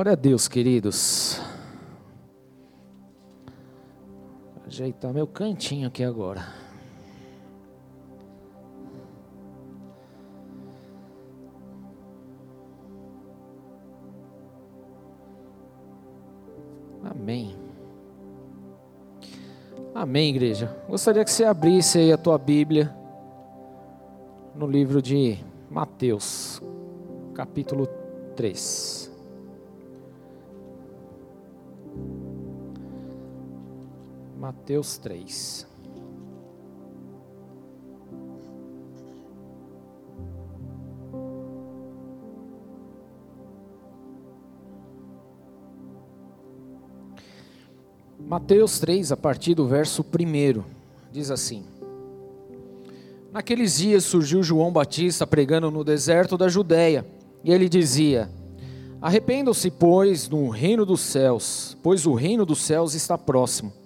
Glória a Deus, queridos. Ajeitar meu cantinho aqui agora. Amém. Amém, igreja. Gostaria que você abrisse aí a tua Bíblia no livro de Mateus, capítulo 3. Mateus 3. Mateus 3, a partir do verso 1, diz assim: Naqueles dias surgiu João Batista pregando no deserto da Judéia, e ele dizia: Arrependam-se, pois, no reino dos céus, pois o reino dos céus está próximo.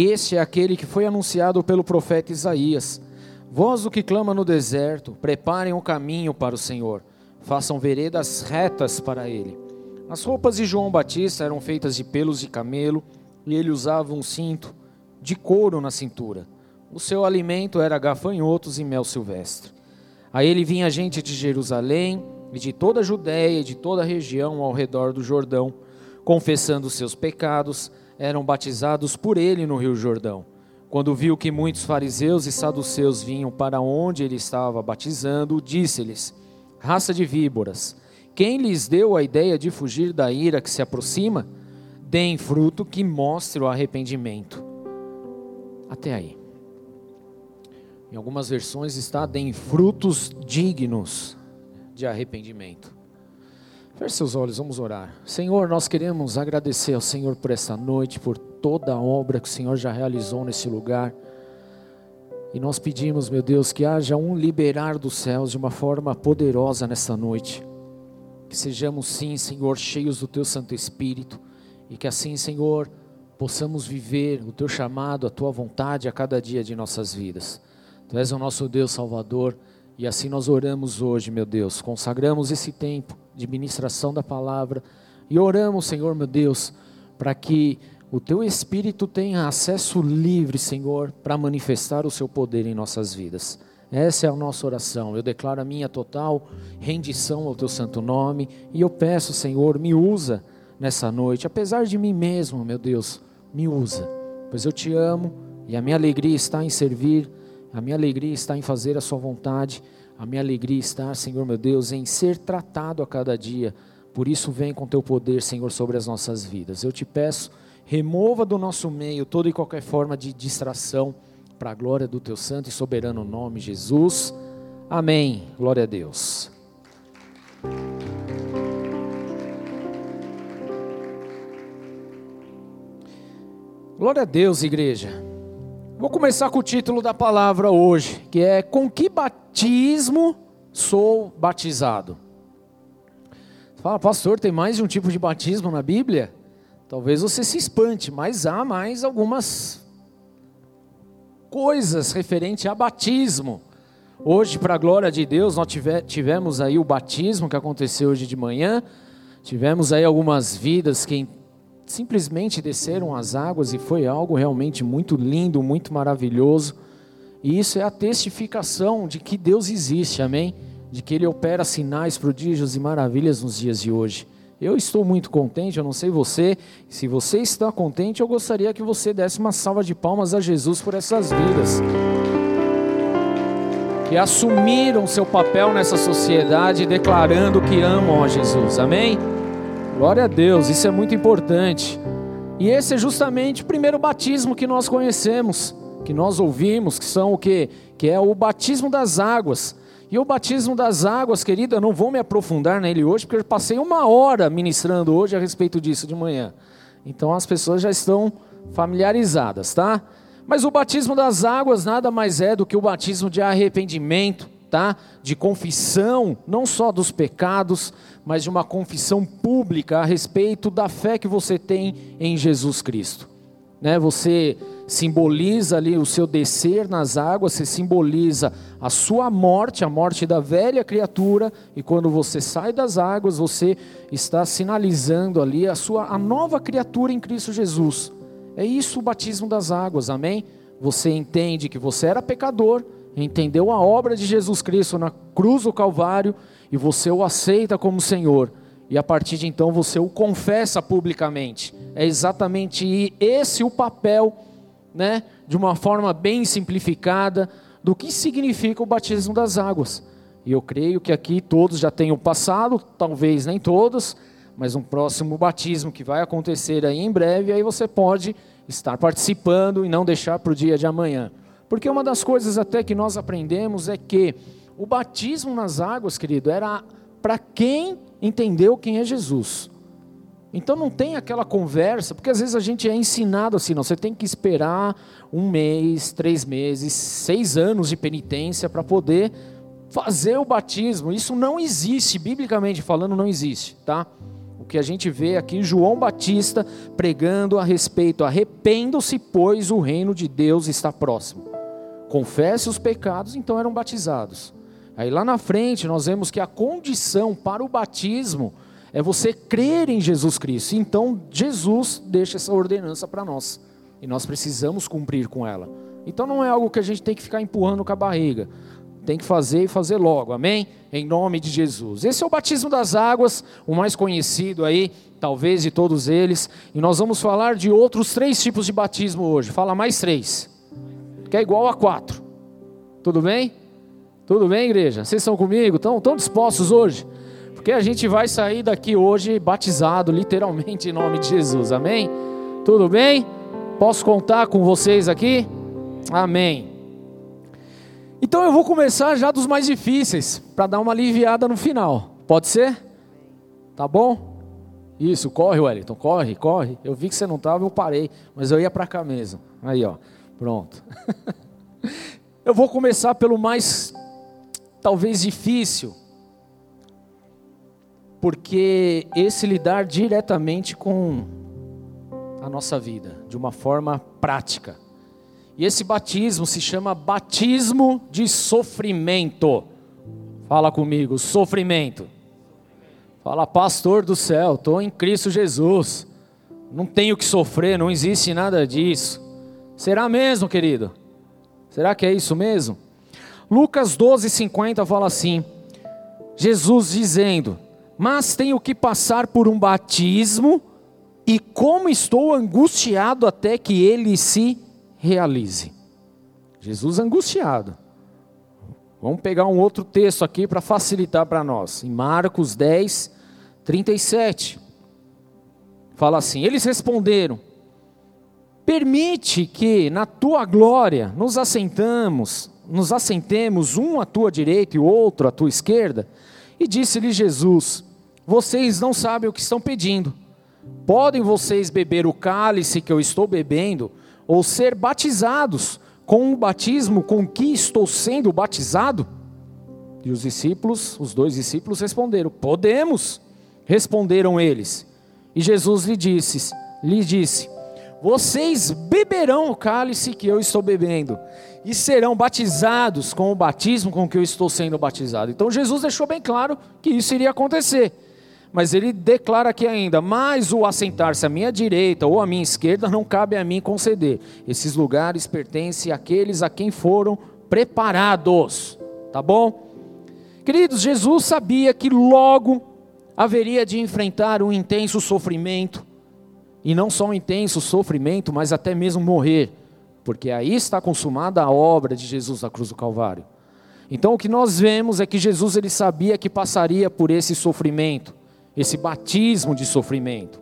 Este é aquele que foi anunciado pelo profeta Isaías. Vós o que clama no deserto, preparem o um caminho para o Senhor, façam veredas retas para ele. As roupas de João Batista eram feitas de pelos de camelo, e ele usava um cinto de couro na cintura. O seu alimento era gafanhotos e mel silvestre. A ele vinha gente de Jerusalém e de toda a Judéia e de toda a região ao redor do Jordão, confessando seus pecados eram batizados por ele no Rio Jordão. Quando viu que muitos fariseus e saduceus vinham para onde ele estava batizando, disse-lhes: Raça de víboras, quem lhes deu a ideia de fugir da ira que se aproxima? Deem fruto que mostre o arrependimento. Até aí. Em algumas versões está: deem frutos dignos de arrependimento. Feche seus olhos, vamos orar. Senhor, nós queremos agradecer ao Senhor por essa noite, por toda a obra que o Senhor já realizou nesse lugar. E nós pedimos, meu Deus, que haja um liberar dos céus de uma forma poderosa nessa noite. Que sejamos, sim, Senhor, cheios do Teu Santo Espírito. E que assim, Senhor, possamos viver o Teu chamado, a Tua vontade a cada dia de nossas vidas. Tu és o nosso Deus Salvador. E assim nós oramos hoje, meu Deus. Consagramos esse tempo de ministração da palavra. E oramos, Senhor meu Deus, para que o teu Espírito tenha acesso livre, Senhor, para manifestar o seu poder em nossas vidas. Essa é a nossa oração. Eu declaro a minha total rendição ao teu santo nome e eu peço, Senhor, me usa nessa noite, apesar de mim mesmo, meu Deus, me usa, pois eu te amo e a minha alegria está em servir, a minha alegria está em fazer a sua vontade. A minha alegria está, Senhor meu Deus, em ser tratado a cada dia. Por isso, vem com teu poder, Senhor, sobre as nossas vidas. Eu te peço, remova do nosso meio toda e qualquer forma de distração, para a glória do teu santo e soberano nome, Jesus. Amém. Glória a Deus. Glória a Deus, igreja. Vou começar com o título da palavra hoje, que é Com que batismo sou batizado? Fala, pastor, tem mais de um tipo de batismo na Bíblia? Talvez você se espante, mas há mais algumas coisas referente a batismo. Hoje, para a glória de Deus, nós tivemos aí o batismo que aconteceu hoje de manhã. Tivemos aí algumas vidas que simplesmente desceram as águas e foi algo realmente muito lindo, muito maravilhoso. E isso é a testificação de que Deus existe, amém? De que Ele opera sinais, prodígios e maravilhas nos dias de hoje. Eu estou muito contente, eu não sei você. Se você está contente, eu gostaria que você desse uma salva de palmas a Jesus por essas vidas. Que assumiram seu papel nessa sociedade, declarando que amam a Jesus, amém? Glória a Deus, isso é muito importante. E esse é justamente o primeiro batismo que nós conhecemos, que nós ouvimos, que são o que? Que é o batismo das águas. E o batismo das águas, querida, eu não vou me aprofundar nele hoje, porque eu passei uma hora ministrando hoje a respeito disso de manhã. Então as pessoas já estão familiarizadas, tá? Mas o batismo das águas nada mais é do que o batismo de arrependimento, tá? De confissão, não só dos pecados, mas de uma confissão pública a respeito da fé que você tem em Jesus Cristo. né? Você simboliza ali o seu descer nas águas, você simboliza a sua morte, a morte da velha criatura, e quando você sai das águas, você está sinalizando ali a sua a nova criatura em Cristo Jesus. É isso o batismo das águas, amém? Você entende que você era pecador, entendeu a obra de Jesus Cristo na cruz do Calvário e você o aceita como Senhor. E a partir de então você o confessa publicamente. É exatamente esse o papel né, de uma forma bem simplificada, do que significa o batismo das águas. E eu creio que aqui todos já tenham passado, talvez nem todos, mas um próximo batismo que vai acontecer aí em breve, aí você pode estar participando e não deixar para o dia de amanhã. Porque uma das coisas até que nós aprendemos é que o batismo nas águas, querido, era para quem entendeu quem é Jesus. Então não tem aquela conversa, porque às vezes a gente é ensinado assim, não, você tem que esperar um mês, três meses, seis anos de penitência para poder fazer o batismo. Isso não existe, biblicamente falando, não existe, tá? O que a gente vê aqui, João Batista pregando a respeito, arrependam-se, pois o reino de Deus está próximo. Confesse os pecados, então eram batizados. Aí lá na frente nós vemos que a condição para o batismo é você crer em Jesus Cristo. Então, Jesus deixa essa ordenança para nós. E nós precisamos cumprir com ela. Então, não é algo que a gente tem que ficar empurrando com a barriga. Tem que fazer e fazer logo, amém? Em nome de Jesus. Esse é o batismo das águas, o mais conhecido aí, talvez de todos eles. E nós vamos falar de outros três tipos de batismo hoje. Fala mais três, que é igual a quatro. Tudo bem? Tudo bem, igreja? Vocês estão comigo? Estão, estão dispostos hoje? Porque a gente vai sair daqui hoje batizado, literalmente, em nome de Jesus. Amém? Tudo bem? Posso contar com vocês aqui? Amém. Então eu vou começar já dos mais difíceis, para dar uma aliviada no final. Pode ser? Tá bom? Isso, corre, Wellington, corre, corre. Eu vi que você não estava, eu parei, mas eu ia para cá mesmo. Aí, ó, pronto. eu vou começar pelo mais, talvez difícil, porque esse lidar diretamente com a nossa vida, de uma forma prática. E esse batismo se chama batismo de sofrimento. Fala comigo, sofrimento. Fala, pastor do céu, estou em Cristo Jesus. Não tenho que sofrer, não existe nada disso. Será mesmo, querido? Será que é isso mesmo? Lucas 12, 50 fala assim: Jesus dizendo: mas tenho que passar por um batismo, e como estou angustiado até que ele se realize. Jesus angustiado. Vamos pegar um outro texto aqui para facilitar para nós. Em Marcos 10, 37. Fala assim: Eles responderam: Permite que na tua glória nos assentamos, nos assentemos um à tua direita e o outro à tua esquerda. E disse-lhe Jesus: vocês não sabem o que estão pedindo. Podem vocês beber o cálice que eu estou bebendo, ou ser batizados com o batismo com que estou sendo batizado? E os discípulos, os dois discípulos responderam: Podemos. Responderam eles. E Jesus lhe disse: lhe disse: Vocês beberão o cálice que eu estou bebendo e serão batizados com o batismo com que eu estou sendo batizado. Então Jesus deixou bem claro que isso iria acontecer. Mas ele declara aqui ainda: Mas o assentar-se à minha direita ou à minha esquerda não cabe a mim conceder. Esses lugares pertencem àqueles a quem foram preparados. Tá bom? Queridos, Jesus sabia que logo haveria de enfrentar um intenso sofrimento. E não só um intenso sofrimento, mas até mesmo morrer. Porque aí está consumada a obra de Jesus na cruz do Calvário. Então o que nós vemos é que Jesus ele sabia que passaria por esse sofrimento esse batismo de sofrimento.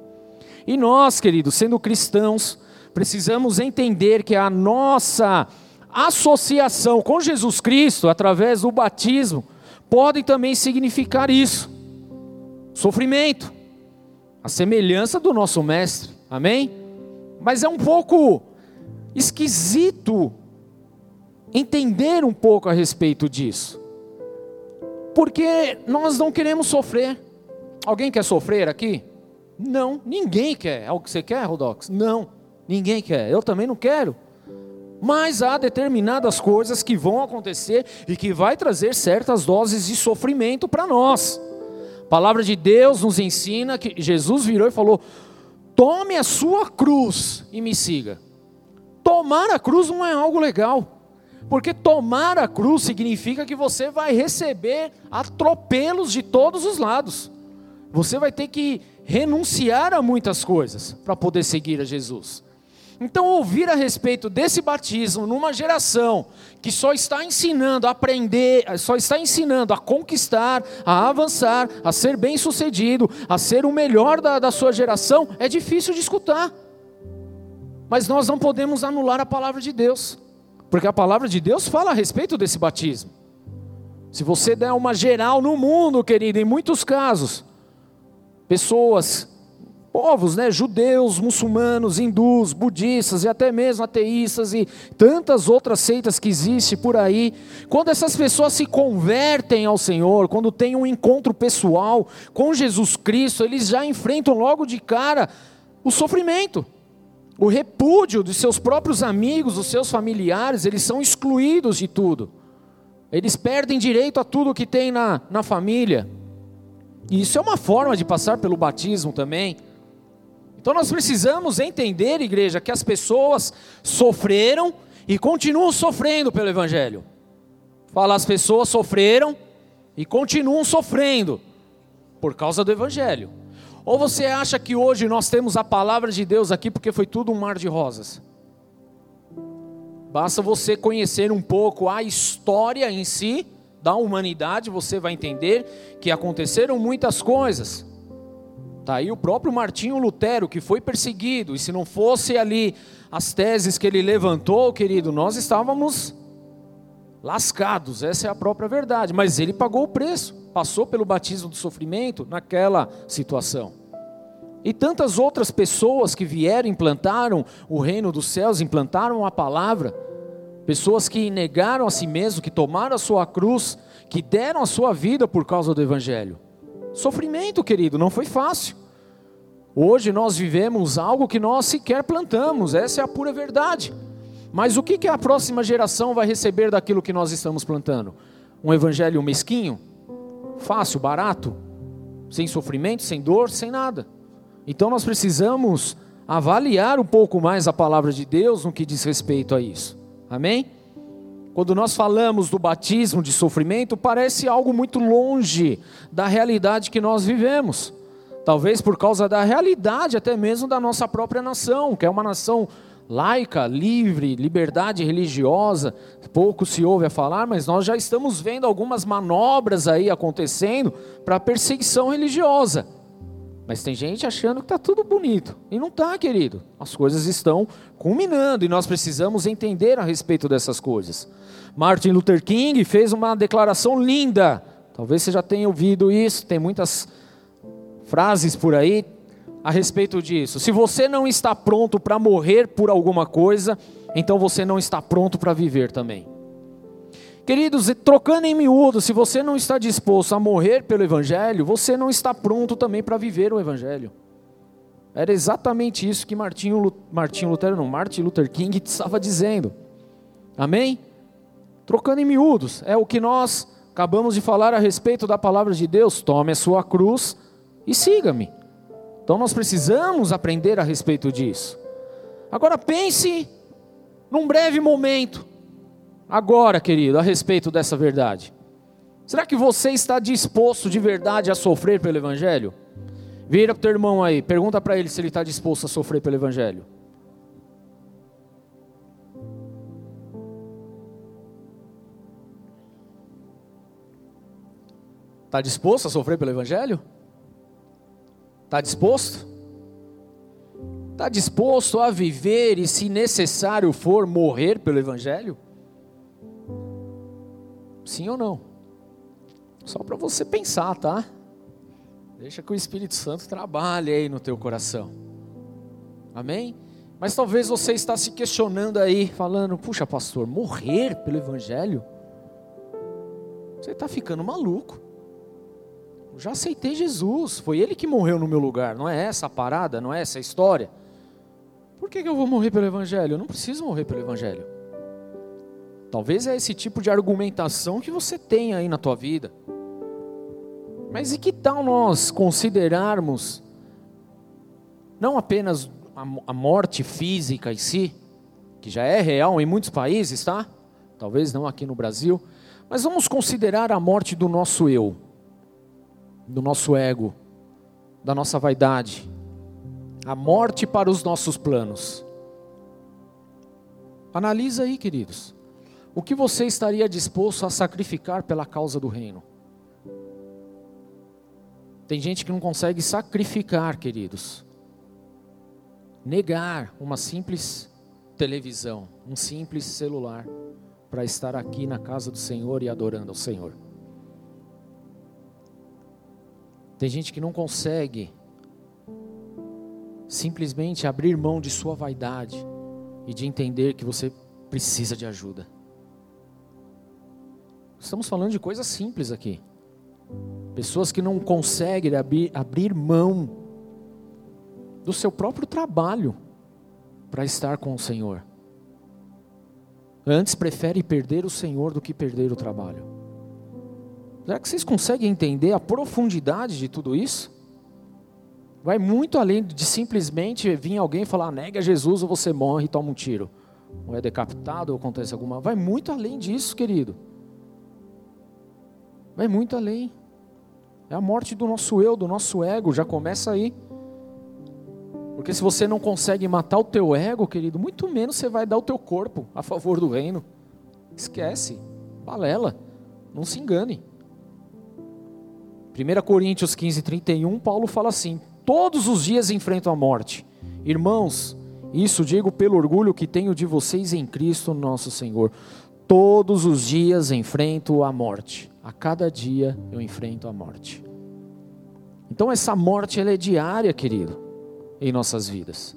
E nós, queridos, sendo cristãos, precisamos entender que a nossa associação com Jesus Cristo, através do batismo, pode também significar isso: sofrimento, a semelhança do nosso Mestre, amém? Mas é um pouco esquisito entender um pouco a respeito disso, porque nós não queremos sofrer. Alguém quer sofrer aqui? Não, ninguém quer. É o que você quer, Rodox? Não. Ninguém quer, eu também não quero. Mas há determinadas coisas que vão acontecer e que vai trazer certas doses de sofrimento para nós. A palavra de Deus nos ensina que Jesus virou e falou: Tome a sua cruz e me siga. Tomar a cruz não é algo legal, porque tomar a cruz significa que você vai receber atropelos de todos os lados. Você vai ter que renunciar a muitas coisas para poder seguir a Jesus. Então, ouvir a respeito desse batismo numa geração que só está ensinando a aprender, só está ensinando a conquistar, a avançar, a ser bem sucedido, a ser o melhor da, da sua geração, é difícil de escutar. Mas nós não podemos anular a palavra de Deus, porque a palavra de Deus fala a respeito desse batismo. Se você der uma geral no mundo, querido, em muitos casos, pessoas povos, né, judeus, muçulmanos, hindus, budistas e até mesmo ateístas e tantas outras seitas que existem por aí, quando essas pessoas se convertem ao Senhor, quando têm um encontro pessoal com Jesus Cristo, eles já enfrentam logo de cara o sofrimento, o repúdio dos seus próprios amigos, dos seus familiares, eles são excluídos de tudo, eles perdem direito a tudo que tem na, na família. E isso é uma forma de passar pelo batismo também. Então nós precisamos entender, igreja, que as pessoas sofreram e continuam sofrendo pelo Evangelho. Fala, as pessoas sofreram e continuam sofrendo por causa do Evangelho. Ou você acha que hoje nós temos a palavra de Deus aqui porque foi tudo um mar de rosas? Basta você conhecer um pouco a história em si da humanidade, você vai entender que aconteceram muitas coisas. Tá aí o próprio Martinho Lutero, que foi perseguido, e se não fosse ali as teses que ele levantou, querido, nós estávamos lascados, essa é a própria verdade. Mas ele pagou o preço, passou pelo batismo do sofrimento naquela situação. E tantas outras pessoas que vieram, implantaram o reino dos céus, implantaram a palavra, pessoas que negaram a si mesmo, que tomaram a sua cruz, que deram a sua vida por causa do evangelho. Sofrimento, querido, não foi fácil. Hoje nós vivemos algo que nós sequer plantamos, essa é a pura verdade. Mas o que, que a próxima geração vai receber daquilo que nós estamos plantando? Um evangelho mesquinho? Fácil, barato? Sem sofrimento, sem dor, sem nada. Então nós precisamos avaliar um pouco mais a palavra de Deus no que diz respeito a isso. Amém? Quando nós falamos do batismo de sofrimento, parece algo muito longe da realidade que nós vivemos. Talvez por causa da realidade até mesmo da nossa própria nação, que é uma nação laica, livre, liberdade religiosa, pouco se ouve a falar, mas nós já estamos vendo algumas manobras aí acontecendo para perseguição religiosa. Mas tem gente achando que está tudo bonito. E não está, querido. As coisas estão culminando e nós precisamos entender a respeito dessas coisas. Martin Luther King fez uma declaração linda. Talvez você já tenha ouvido isso, tem muitas frases por aí a respeito disso. Se você não está pronto para morrer por alguma coisa, então você não está pronto para viver também. Queridos, trocando em miúdo, se você não está disposto a morrer pelo Evangelho, você não está pronto também para viver o Evangelho. Era exatamente isso que Martinho, Martinho Lutero, não, Martin Luther King estava dizendo. Amém? Trocando em miúdos, é o que nós acabamos de falar a respeito da palavra de Deus. Tome a sua cruz e siga-me. Então nós precisamos aprender a respeito disso. Agora pense num breve momento agora, querido, a respeito dessa verdade. Será que você está disposto de verdade a sofrer pelo Evangelho? Vira para o teu irmão aí, pergunta para ele se ele está disposto a sofrer pelo Evangelho. Está disposto a sofrer pelo Evangelho? Está disposto? Está disposto a viver e, se necessário for, morrer pelo Evangelho? Sim ou não? Só para você pensar, tá? Deixa que o Espírito Santo trabalhe aí no teu coração. Amém? Mas talvez você está se questionando aí, falando: puxa, pastor, morrer pelo Evangelho? Você está ficando maluco. Já aceitei Jesus, foi Ele que morreu no meu lugar. Não é essa a parada, não é essa a história. Por que, que eu vou morrer pelo Evangelho? Eu não preciso morrer pelo Evangelho. Talvez é esse tipo de argumentação que você tem aí na tua vida. Mas e que tal nós considerarmos não apenas a morte física em si, que já é real em muitos países, tá? Talvez não aqui no Brasil, mas vamos considerar a morte do nosso eu, do nosso ego, da nossa vaidade, a morte para os nossos planos. Analisa aí, queridos. O que você estaria disposto a sacrificar pela causa do reino? Tem gente que não consegue sacrificar, queridos. Negar uma simples televisão, um simples celular, para estar aqui na casa do Senhor e adorando ao Senhor. Tem gente que não consegue simplesmente abrir mão de sua vaidade e de entender que você precisa de ajuda. Estamos falando de coisas simples aqui. Pessoas que não conseguem abrir, abrir mão do seu próprio trabalho para estar com o Senhor. Antes prefere perder o Senhor do que perder o trabalho. Será que vocês conseguem entender a profundidade de tudo isso? Vai muito além de simplesmente vir alguém falar, nega Jesus ou você morre e toma um tiro. Ou é decapitado ou acontece alguma. Vai muito além disso, querido. Vai muito além. É a morte do nosso eu, do nosso ego, já começa aí. Porque se você não consegue matar o teu ego, querido, muito menos você vai dar o teu corpo a favor do reino. Esquece. Balela. Não se engane. 1 Coríntios 15, 31, Paulo fala assim: todos os dias enfrentam a morte. Irmãos, isso digo pelo orgulho que tenho de vocês em Cristo nosso Senhor. Todos os dias enfrento a morte. A cada dia eu enfrento a morte. Então essa morte ela é diária, querido, em nossas vidas.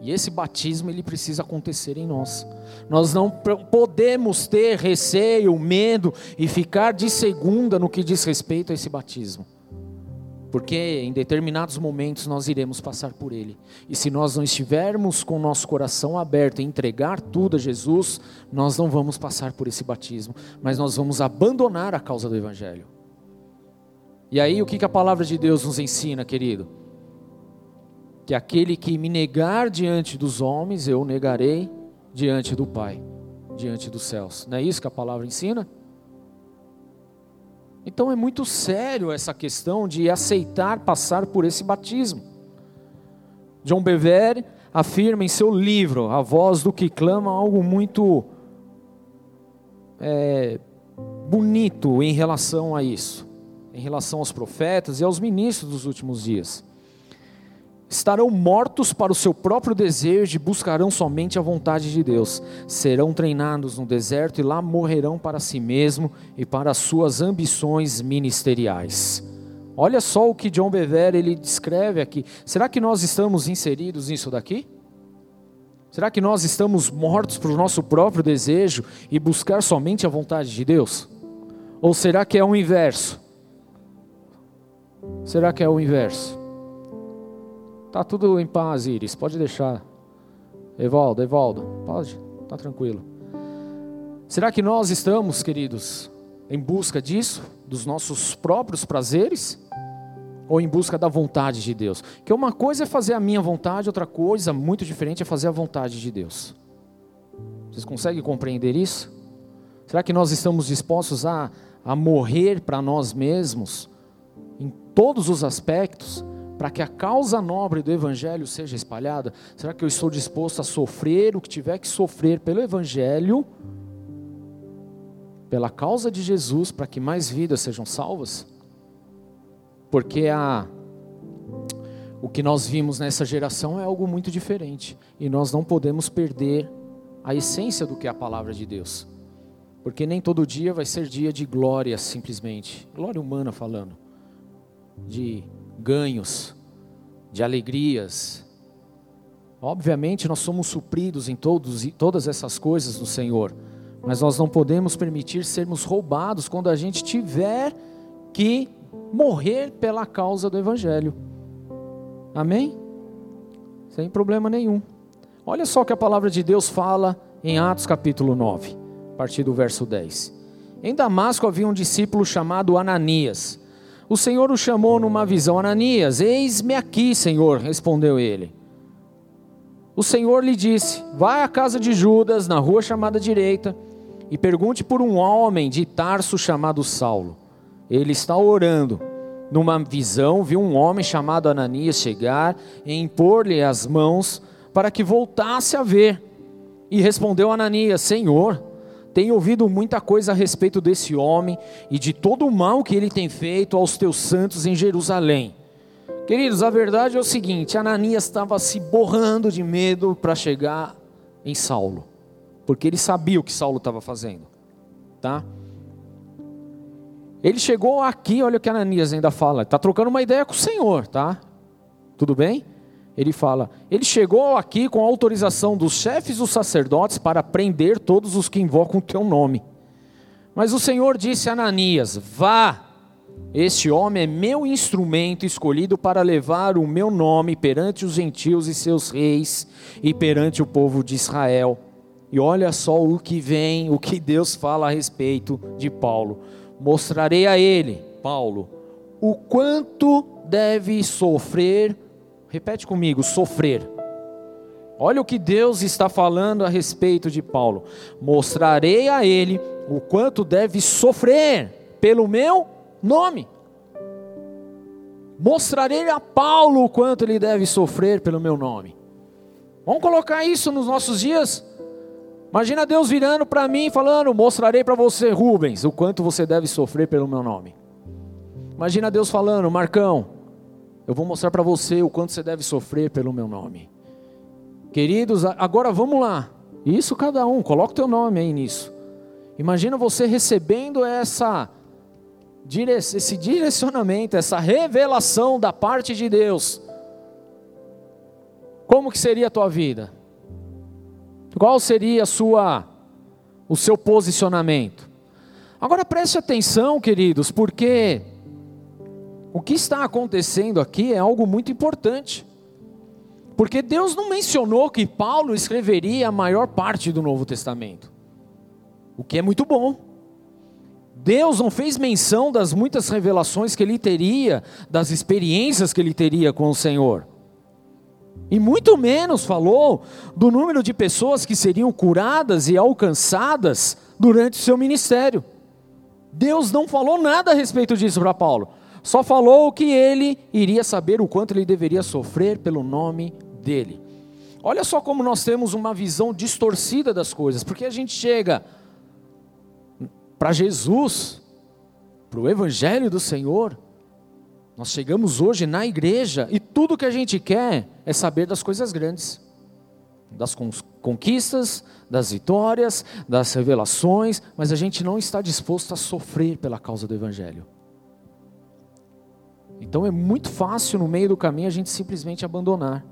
E esse batismo ele precisa acontecer em nós. Nós não podemos ter receio, medo e ficar de segunda no que diz respeito a esse batismo. Porque em determinados momentos nós iremos passar por ele. E se nós não estivermos com o nosso coração aberto e entregar tudo a Jesus, nós não vamos passar por esse batismo, mas nós vamos abandonar a causa do Evangelho. E aí o que a palavra de Deus nos ensina, querido? Que aquele que me negar diante dos homens, eu negarei diante do Pai, diante dos céus. Não é isso que a palavra ensina? Então é muito sério essa questão de aceitar passar por esse batismo. John Bever afirma em seu livro, A Voz do que Clama, algo muito é, bonito em relação a isso, em relação aos profetas e aos ministros dos últimos dias estarão mortos para o seu próprio desejo e buscarão somente a vontade de Deus. Serão treinados no deserto e lá morrerão para si mesmo e para as suas ambições ministeriais. Olha só o que John Bever ele descreve aqui. Será que nós estamos inseridos nisso daqui? Será que nós estamos mortos para o nosso próprio desejo e buscar somente a vontade de Deus? Ou será que é o inverso? Será que é o inverso? Tá tudo em paz, Iris, pode deixar. Evaldo, Evaldo, pode, tá tranquilo. Será que nós estamos, queridos, em busca disso, dos nossos próprios prazeres? Ou em busca da vontade de Deus? Que uma coisa é fazer a minha vontade, outra coisa muito diferente é fazer a vontade de Deus. Vocês conseguem compreender isso? Será que nós estamos dispostos a, a morrer para nós mesmos, em todos os aspectos? Para que a causa nobre do Evangelho seja espalhada? Será que eu estou disposto a sofrer o que tiver que sofrer pelo Evangelho, pela causa de Jesus, para que mais vidas sejam salvas? Porque a, o que nós vimos nessa geração é algo muito diferente e nós não podemos perder a essência do que é a palavra de Deus. Porque nem todo dia vai ser dia de glória, simplesmente, glória humana falando, de ganhos, de alegrias. Obviamente, nós somos supridos em todos, todas essas coisas do Senhor, mas nós não podemos permitir sermos roubados quando a gente tiver que morrer pela causa do Evangelho. Amém? Sem problema nenhum. Olha só o que a palavra de Deus fala em Atos capítulo 9, a partir do verso 10. Em Damasco havia um discípulo chamado Ananias. O Senhor o chamou numa visão: Ananias, eis-me aqui, Senhor, respondeu ele. O Senhor lhe disse: Vai à casa de Judas, na rua chamada direita, e pergunte por um homem de Tarso chamado Saulo. Ele está orando. Numa visão, viu um homem chamado Ananias chegar e impor-lhe as mãos para que voltasse a ver. E respondeu Ananias: Senhor, tenho ouvido muita coisa a respeito desse homem e de todo o mal que ele tem feito aos teus santos em Jerusalém. Queridos, a verdade é o seguinte: Ananias estava se borrando de medo para chegar em Saulo, porque ele sabia o que Saulo estava fazendo, tá? Ele chegou aqui, olha o que Ananias ainda fala, está trocando uma ideia com o Senhor, tá? Tudo bem? Ele fala: ele chegou aqui com autorização dos chefes dos sacerdotes para prender todos os que invocam o teu nome. Mas o Senhor disse a Ananias: vá, este homem é meu instrumento escolhido para levar o meu nome perante os gentios e seus reis e perante o povo de Israel. E olha só o que vem, o que Deus fala a respeito de Paulo. Mostrarei a ele, Paulo, o quanto deve sofrer. Repete comigo: sofrer. Olha o que Deus está falando a respeito de Paulo. Mostrarei a ele o quanto deve sofrer pelo meu nome. Mostrarei a Paulo o quanto ele deve sofrer pelo meu nome. Vamos colocar isso nos nossos dias? Imagina Deus virando para mim falando: Mostrarei para você, Rubens, o quanto você deve sofrer pelo meu nome. Imagina Deus falando: Marcão, eu vou mostrar para você o quanto você deve sofrer pelo meu nome. Queridos, agora vamos lá. Isso cada um, coloca o teu nome aí nisso. Imagina você recebendo essa esse direcionamento, essa revelação da parte de Deus. Como que seria a tua vida? Qual seria a sua o seu posicionamento? Agora preste atenção, queridos, porque o que está acontecendo aqui é algo muito importante. Porque Deus não mencionou que Paulo escreveria a maior parte do Novo Testamento. O que é muito bom. Deus não fez menção das muitas revelações que ele teria, das experiências que ele teria com o Senhor. E muito menos falou do número de pessoas que seriam curadas e alcançadas durante o seu ministério. Deus não falou nada a respeito disso para Paulo. Só falou que ele iria saber o quanto ele deveria sofrer pelo nome dele. Olha só como nós temos uma visão distorcida das coisas, porque a gente chega para Jesus, para o Evangelho do Senhor, nós chegamos hoje na igreja e tudo que a gente quer é saber das coisas grandes, das conquistas, das vitórias, das revelações, mas a gente não está disposto a sofrer pela causa do Evangelho. Então é muito fácil no meio do caminho a gente simplesmente abandonar.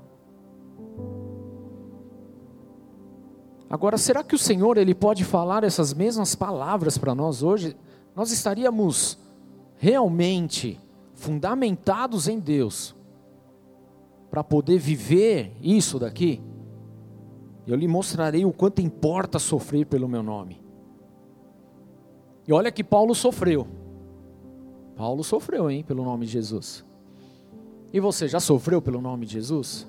Agora, será que o Senhor ele pode falar essas mesmas palavras para nós hoje? Nós estaríamos realmente fundamentados em Deus para poder viver isso daqui? Eu lhe mostrarei o quanto importa sofrer pelo meu nome. E olha que Paulo sofreu. Paulo sofreu, hein, pelo nome de Jesus. E você já sofreu pelo nome de Jesus?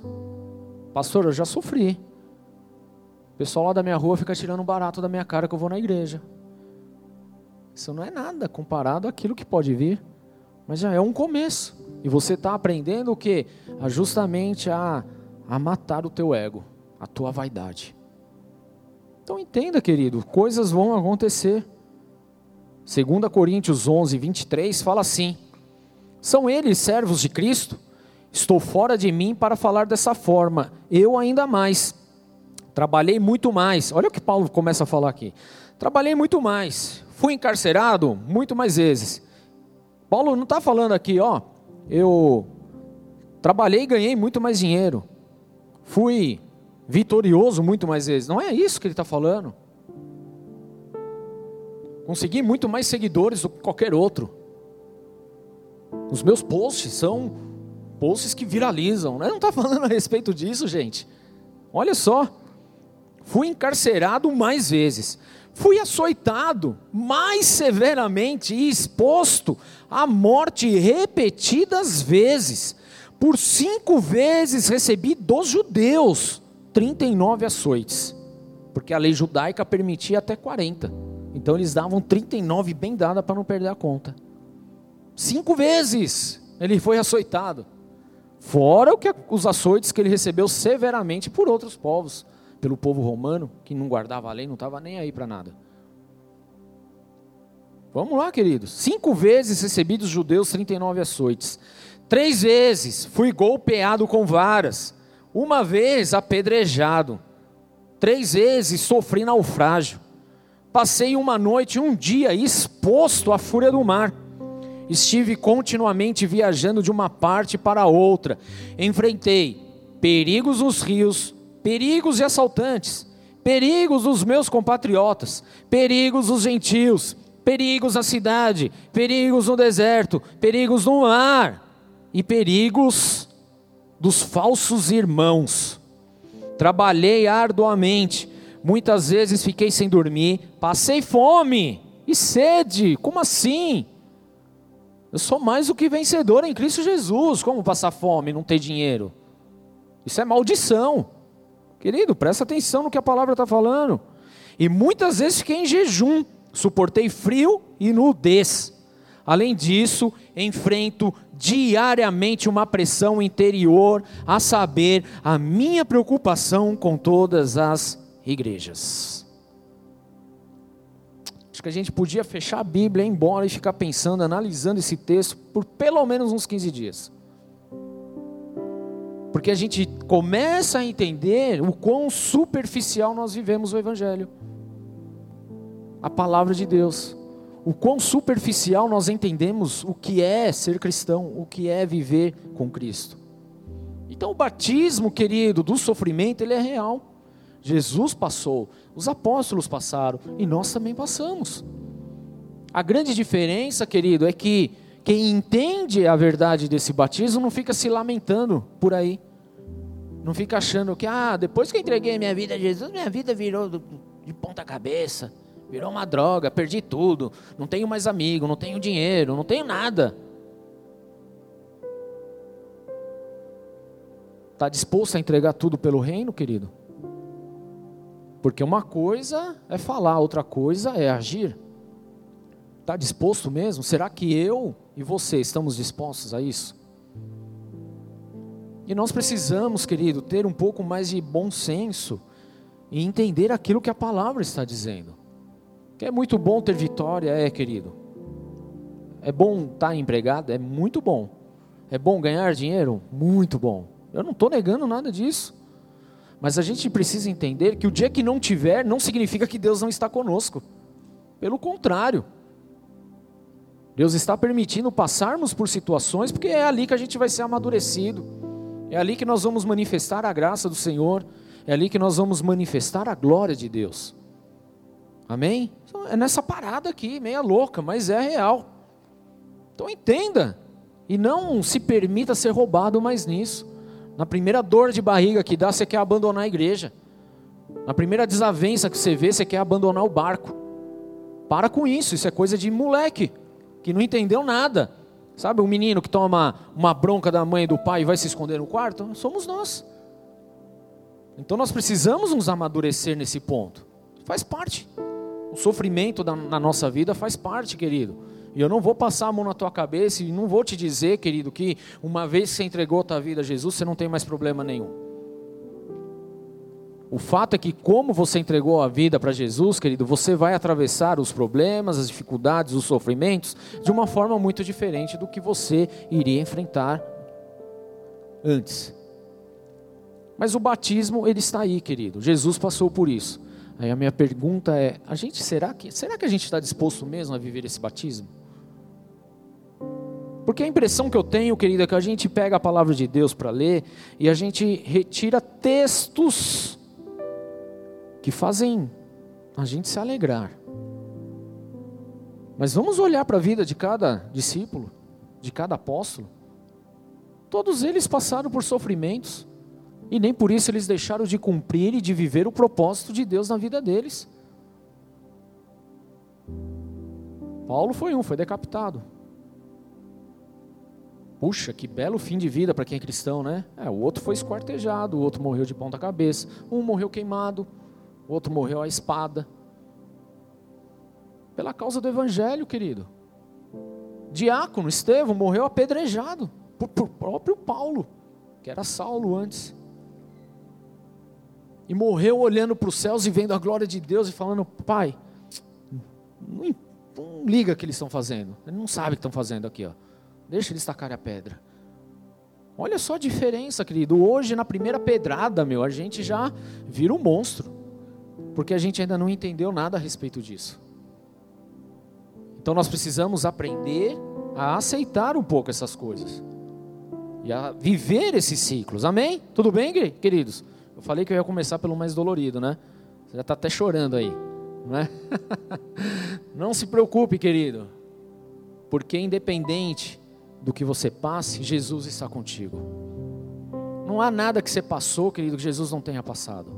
Pastor, eu já sofri. O pessoal lá da minha rua fica tirando barato da minha cara que eu vou na igreja. Isso não é nada comparado àquilo que pode vir, mas já é um começo. E você está aprendendo o que? A justamente a, a matar o teu ego, a tua vaidade. Então entenda, querido, coisas vão acontecer. 2 Coríntios 11, 23 fala assim: São eles servos de Cristo? Estou fora de mim para falar dessa forma, eu ainda mais Trabalhei muito mais. Olha o que Paulo começa a falar aqui. Trabalhei muito mais. Fui encarcerado muito mais vezes. Paulo não está falando aqui, ó. Eu trabalhei e ganhei muito mais dinheiro. Fui vitorioso muito mais vezes. Não é isso que ele está falando. Consegui muito mais seguidores do que qualquer outro. Os meus posts são posts que viralizam. Né? Não está falando a respeito disso, gente. Olha só. Fui encarcerado mais vezes. Fui açoitado mais severamente e exposto à morte repetidas vezes. Por cinco vezes recebi dos judeus 39 açoites, porque a lei judaica permitia até 40. Então eles davam 39 bem dada para não perder a conta. Cinco vezes ele foi açoitado. Fora o que, os açoites que ele recebeu severamente por outros povos, pelo povo romano, que não guardava a lei, não estava nem aí para nada. Vamos lá, queridos. Cinco vezes recebi dos judeus 39 açoites. Três vezes fui golpeado com varas. Uma vez apedrejado. Três vezes sofri naufrágio. Passei uma noite um dia exposto à fúria do mar. Estive continuamente viajando de uma parte para outra. Enfrentei perigos nos rios, perigos e assaltantes, perigos dos meus compatriotas, perigos dos gentios, perigos na cidade, perigos no deserto, perigos no mar e perigos dos falsos irmãos. Trabalhei arduamente, muitas vezes fiquei sem dormir, passei fome e sede. Como assim? Eu sou mais do que vencedor em Cristo Jesus. Como passar fome e não ter dinheiro? Isso é maldição. Querido, presta atenção no que a palavra está falando. E muitas vezes fiquei em jejum, suportei frio e nudez. Além disso, enfrento diariamente uma pressão interior, a saber, a minha preocupação com todas as igrejas. Acho que a gente podia fechar a Bíblia, ir embora e ficar pensando, analisando esse texto por pelo menos uns 15 dias. Porque a gente começa a entender o quão superficial nós vivemos o Evangelho. A palavra de Deus. O quão superficial nós entendemos o que é ser cristão, o que é viver com Cristo. Então o batismo, querido, do sofrimento, ele é real. Jesus passou, os apóstolos passaram e nós também passamos. A grande diferença, querido, é que quem entende a verdade desse batismo não fica se lamentando por aí. Não fica achando que, ah, depois que eu entreguei minha vida a Jesus, minha vida virou de ponta cabeça, virou uma droga, perdi tudo, não tenho mais amigo, não tenho dinheiro, não tenho nada. Está disposto a entregar tudo pelo reino, querido? Porque uma coisa é falar, outra coisa é agir. Está disposto mesmo? Será que eu e você estamos dispostos a isso? E nós precisamos, querido, ter um pouco mais de bom senso e entender aquilo que a palavra está dizendo. Que é muito bom ter vitória, é, querido. É bom estar empregado, é muito bom. É bom ganhar dinheiro, muito bom. Eu não estou negando nada disso. Mas a gente precisa entender que o dia que não tiver, não significa que Deus não está conosco. Pelo contrário. Deus está permitindo passarmos por situações, porque é ali que a gente vai ser amadurecido. É ali que nós vamos manifestar a graça do Senhor. É ali que nós vamos manifestar a glória de Deus. Amém? Então, é nessa parada aqui, meia louca, mas é real. Então entenda. E não se permita ser roubado mais nisso. Na primeira dor de barriga que dá, você quer abandonar a igreja. Na primeira desavença que você vê, você quer abandonar o barco. Para com isso, isso é coisa de moleque, que não entendeu nada. Sabe, um menino que toma uma bronca da mãe e do pai e vai se esconder no quarto? Somos nós. Então nós precisamos nos amadurecer nesse ponto. Faz parte. O sofrimento da, na nossa vida faz parte, querido. E eu não vou passar a mão na tua cabeça e não vou te dizer, querido, que uma vez que você entregou a tua vida a Jesus, você não tem mais problema nenhum. O fato é que, como você entregou a vida para Jesus, querido, você vai atravessar os problemas, as dificuldades, os sofrimentos de uma forma muito diferente do que você iria enfrentar antes. Mas o batismo, ele está aí, querido. Jesus passou por isso. Aí a minha pergunta é: a gente será que será que a gente está disposto mesmo a viver esse batismo? Porque a impressão que eu tenho, querida, é que a gente pega a palavra de Deus para ler e a gente retira textos que fazem a gente se alegrar. Mas vamos olhar para a vida de cada discípulo, de cada apóstolo. Todos eles passaram por sofrimentos, E nem por isso eles deixaram de cumprir e de viver o propósito de Deus na vida deles. Paulo foi um, foi decapitado. Puxa, que belo fim de vida para quem é cristão, né? É, o outro foi esquartejado, o outro morreu de ponta cabeça, um morreu queimado, o outro morreu à espada. Pela causa do evangelho, querido. Diácono Estevão morreu apedrejado por, por próprio Paulo, que era Saulo antes. E morreu olhando para os céus e vendo a glória de Deus e falando: Pai, não, não liga o que eles estão fazendo, ele não sabe o que estão fazendo aqui, ó. Deixa eles tacarem a pedra. Olha só a diferença, querido. Hoje, na primeira pedrada, meu, a gente já vira um monstro, porque a gente ainda não entendeu nada a respeito disso. Então nós precisamos aprender a aceitar um pouco essas coisas e a viver esses ciclos. Amém? Tudo bem, queridos? Eu falei que eu ia começar pelo mais dolorido, né? Você já está até chorando aí, né? Não se preocupe, querido, porque independente do que você passe, Jesus está contigo. Não há nada que você passou, querido, que Jesus não tenha passado.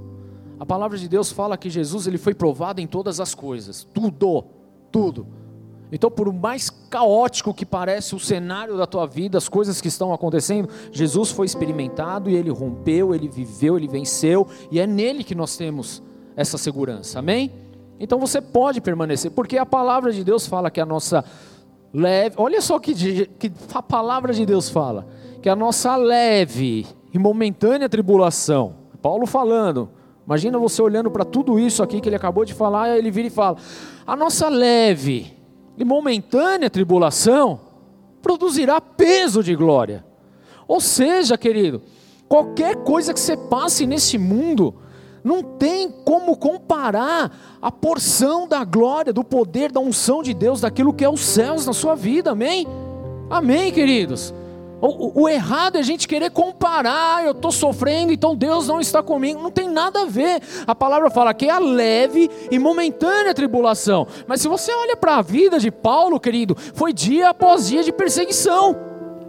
A palavra de Deus fala que Jesus ele foi provado em todas as coisas, tudo, tudo. Então, por mais caótico que parece o cenário da tua vida, as coisas que estão acontecendo, Jesus foi experimentado e ele rompeu, ele viveu, ele venceu, e é nele que nós temos essa segurança. Amém? Então você pode permanecer, porque a palavra de Deus fala que a nossa leve, olha só que, que a palavra de Deus fala, que a nossa leve e momentânea tribulação, Paulo falando, imagina você olhando para tudo isso aqui que ele acabou de falar, e ele vira e fala: a nossa leve e momentânea tribulação produzirá peso de glória. Ou seja, querido, qualquer coisa que você passe nesse mundo, não tem como comparar a porção da glória, do poder, da unção de Deus, daquilo que é os céus na sua vida, amém? Amém, queridos? O, o, errado é a gente querer comparar, eu estou sofrendo, então Deus não está comigo. Não tem nada a ver. A palavra fala que é a leve e momentânea tribulação. Mas se você olha para a vida de Paulo, querido, foi dia após dia de perseguição.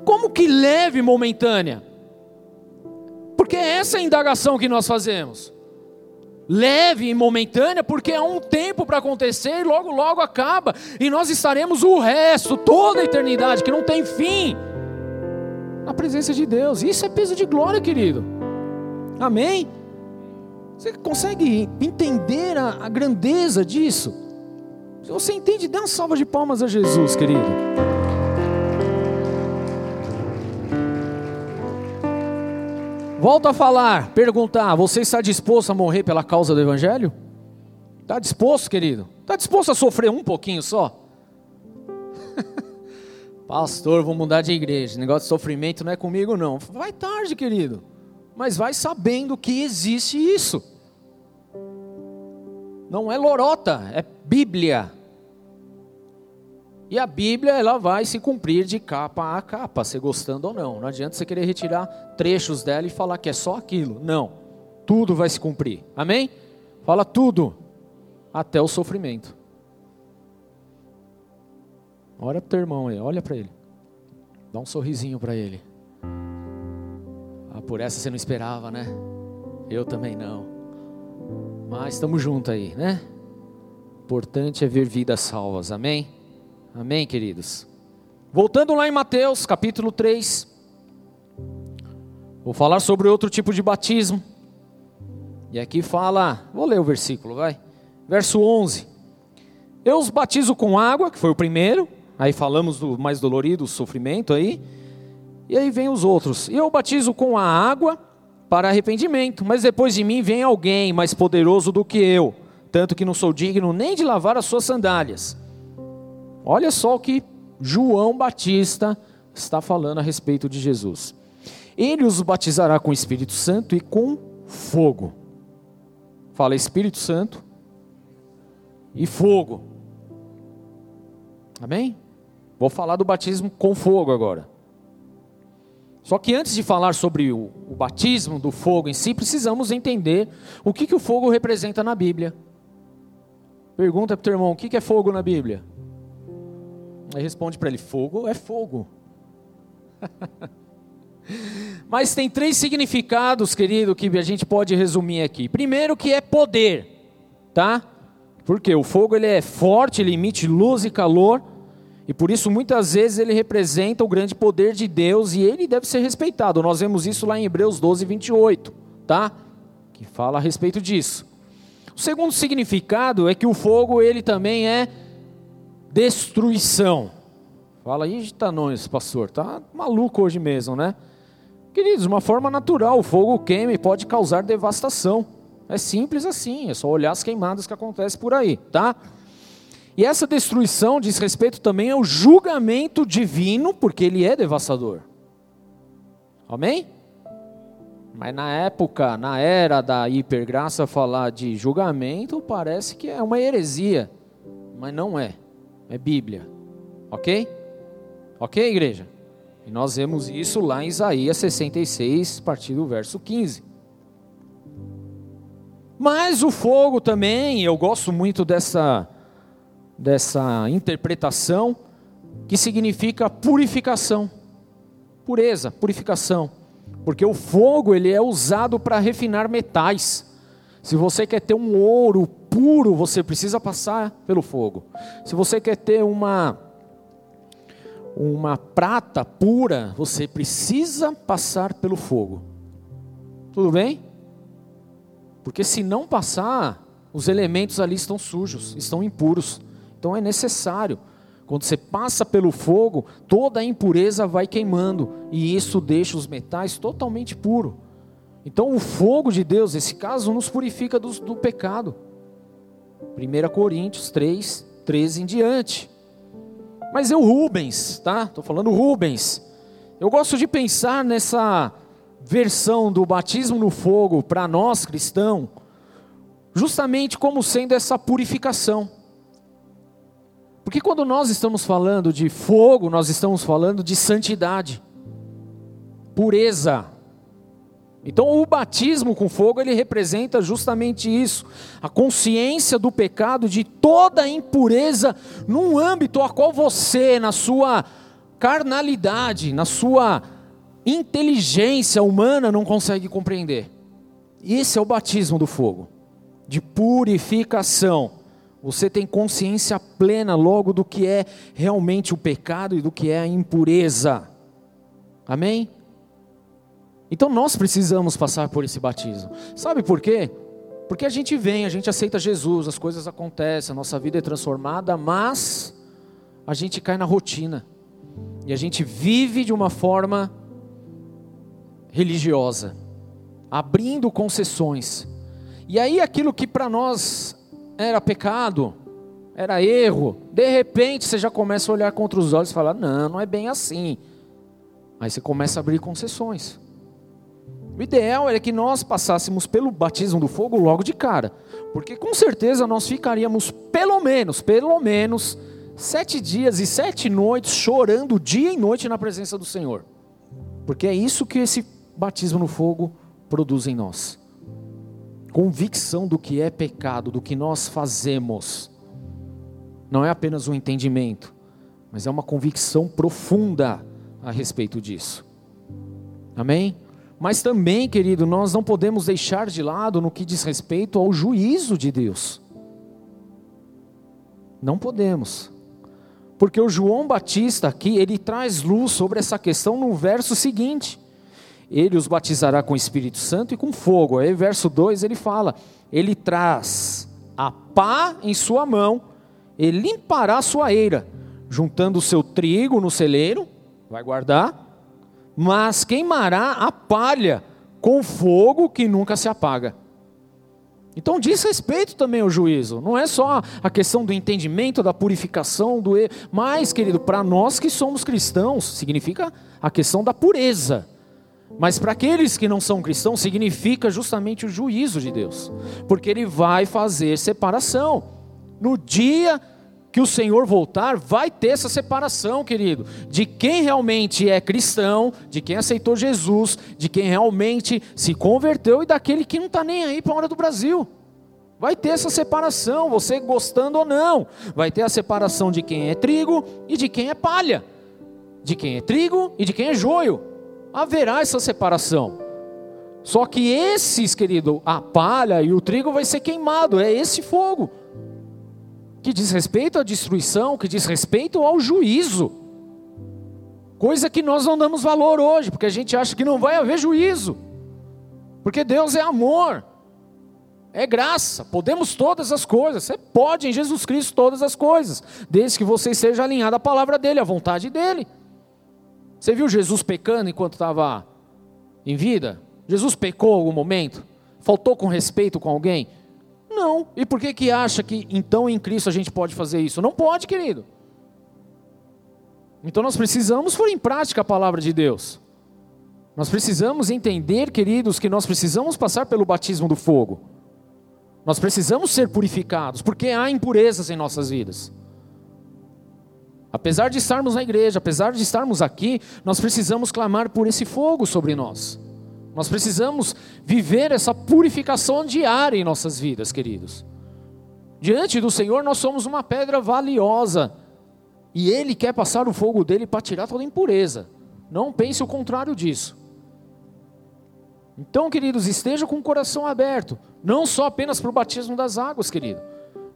Como que leve e momentânea? Porque é essa a indagação que nós fazemos. Leve e momentânea, porque há um tempo para acontecer e logo, logo acaba. E nós estaremos o resto, toda a eternidade, que não tem fim na presença de Deus. Isso é peso de glória, querido. Amém? Você consegue entender a, a grandeza disso? Se você entende, dê uma salva de palmas a Jesus, querido. Volto a falar, perguntar: você está disposto a morrer pela causa do Evangelho? Está disposto, querido? Está disposto a sofrer um pouquinho só? Pastor, vou mudar de igreja. Negócio de sofrimento não é comigo, não. Vai tarde, querido. Mas vai sabendo que existe isso. Não é lorota, é Bíblia. E a Bíblia, ela vai se cumprir de capa a capa, se gostando ou não. Não adianta você querer retirar trechos dela e falar que é só aquilo. Não. Tudo vai se cumprir. Amém? Fala tudo. Até o sofrimento. Olha o teu irmão aí, olha para ele. Dá um sorrisinho para ele. Ah, por essa você não esperava, né? Eu também não. Mas estamos juntos aí, né? Importante é ver vidas salvas, amém? Amém, queridos? Voltando lá em Mateus, capítulo 3. Vou falar sobre outro tipo de batismo. E aqui fala, vou ler o versículo, vai. Verso 11. Eu os batizo com água, que foi o primeiro, Aí falamos do mais dolorido, o sofrimento aí. E aí vem os outros. E eu batizo com a água para arrependimento, mas depois de mim vem alguém mais poderoso do que eu, tanto que não sou digno nem de lavar as suas sandálias. Olha só o que João Batista está falando a respeito de Jesus. Ele os batizará com o Espírito Santo e com fogo. Fala Espírito Santo e fogo. Amém? Vou falar do batismo com fogo agora. Só que antes de falar sobre o, o batismo do fogo em si, precisamos entender o que, que o fogo representa na Bíblia. Pergunta para o teu irmão: o que, que é fogo na Bíblia? Aí responde para ele: fogo é fogo. Mas tem três significados, querido, que a gente pode resumir aqui. Primeiro que é poder, tá? Porque o fogo ele é forte, ele emite luz e calor, e por isso muitas vezes ele representa o grande poder de Deus e ele deve ser respeitado. Nós vemos isso lá em Hebreus 12, 28, tá? Que fala a respeito disso. O segundo significado é que o fogo ele também é destruição. Fala aí, Tanões, pastor, tá maluco hoje mesmo, né? Queridos, uma forma natural, o fogo queima e pode causar devastação. É simples assim, é só olhar as queimadas que acontecem por aí, tá? E essa destruição diz respeito também ao julgamento divino, porque ele é devastador. Amém? Mas na época, na era da hipergraça, falar de julgamento parece que é uma heresia, mas não é, é Bíblia, ok? Ok, igreja? E nós vemos isso lá em Isaías 66, a partir do verso 15. Mas o fogo também, eu gosto muito dessa, dessa interpretação, que significa purificação. Pureza, purificação. Porque o fogo ele é usado para refinar metais. Se você quer ter um ouro puro, você precisa passar pelo fogo. Se você quer ter uma uma prata pura, você precisa passar pelo fogo. Tudo bem? Porque se não passar, os elementos ali estão sujos, estão impuros. Então é necessário. Quando você passa pelo fogo, toda a impureza vai queimando e isso deixa os metais totalmente puros. Então o fogo de Deus, esse caso, nos purifica do, do pecado. 1 Coríntios 3, 13 em diante. Mas eu, Rubens, tá? Estou falando Rubens. Eu gosto de pensar nessa versão do batismo no fogo para nós cristãos, justamente como sendo essa purificação. Porque quando nós estamos falando de fogo, nós estamos falando de santidade, pureza. Então o batismo com fogo ele representa justamente isso, a consciência do pecado, de toda a impureza num âmbito a qual você, na sua carnalidade, na sua inteligência humana não consegue compreender. Esse é o batismo do fogo, de purificação. Você tem consciência plena logo do que é realmente o pecado e do que é a impureza. Amém? Então nós precisamos passar por esse batismo. Sabe por quê? Porque a gente vem, a gente aceita Jesus, as coisas acontecem, a nossa vida é transformada, mas a gente cai na rotina. E a gente vive de uma forma religiosa, abrindo concessões. E aí aquilo que para nós era pecado, era erro, de repente você já começa a olhar contra os olhos e falar: não, não é bem assim. Aí você começa a abrir concessões. O ideal era que nós passássemos pelo batismo do fogo logo de cara, porque com certeza nós ficaríamos pelo menos, pelo menos, sete dias e sete noites chorando dia e noite na presença do Senhor, porque é isso que esse batismo no fogo produz em nós. Convicção do que é pecado, do que nós fazemos. Não é apenas um entendimento, mas é uma convicção profunda a respeito disso. Amém? Mas também, querido, nós não podemos deixar de lado no que diz respeito ao juízo de Deus. Não podemos. Porque o João Batista aqui, ele traz luz sobre essa questão no verso seguinte ele os batizará com o Espírito Santo e com fogo. Aí, verso 2 ele fala: Ele traz a pá em sua mão, e limpará a sua eira, juntando o seu trigo no celeiro, vai guardar, mas queimará a palha com fogo que nunca se apaga. Então diz respeito também ao juízo, não é só a questão do entendimento, da purificação, do erro, mas, querido, para nós que somos cristãos, significa a questão da pureza. Mas para aqueles que não são cristãos, significa justamente o juízo de Deus, porque Ele vai fazer separação. No dia que o Senhor voltar, vai ter essa separação, querido, de quem realmente é cristão, de quem aceitou Jesus, de quem realmente se converteu e daquele que não está nem aí para a hora do Brasil. Vai ter essa separação, você gostando ou não. Vai ter a separação de quem é trigo e de quem é palha, de quem é trigo e de quem é joio. haverá essa separação. Só que esses, querido, a palha e o trigo vai ser queimado, é esse fogo. Que diz respeito à destruição, que diz respeito ao juízo. Coisa que nós não damos valor hoje, porque a gente acha que não vai haver juízo. Porque Deus é amor. É graça, podemos todas as coisas. Você pode em Jesus Cristo todas as coisas, desde que você esteja alinhado à palavra dele, à vontade dele. Você viu Jesus pecando enquanto estava em vida? Jesus pecou algum momento? Faltou com respeito com alguém? Não. E por que que acha que então em Cristo a gente pode fazer isso? Não pode, querido. Então nós precisamos pôr em prática a palavra de Deus. Nós precisamos entender, queridos, que nós precisamos passar pelo batismo do fogo. Nós precisamos ser purificados, porque há impurezas em nossas vidas. Apesar de estarmos na igreja, apesar de estarmos aqui, nós precisamos clamar por esse fogo sobre nós. Nós precisamos viver essa purificação diária em nossas vidas, queridos. Diante do Senhor, nós somos uma pedra valiosa. E Ele quer passar o fogo dele para tirar toda a impureza. Não pense o contrário disso. Então, queridos, esteja com o coração aberto, não só apenas para o batismo das águas, querido,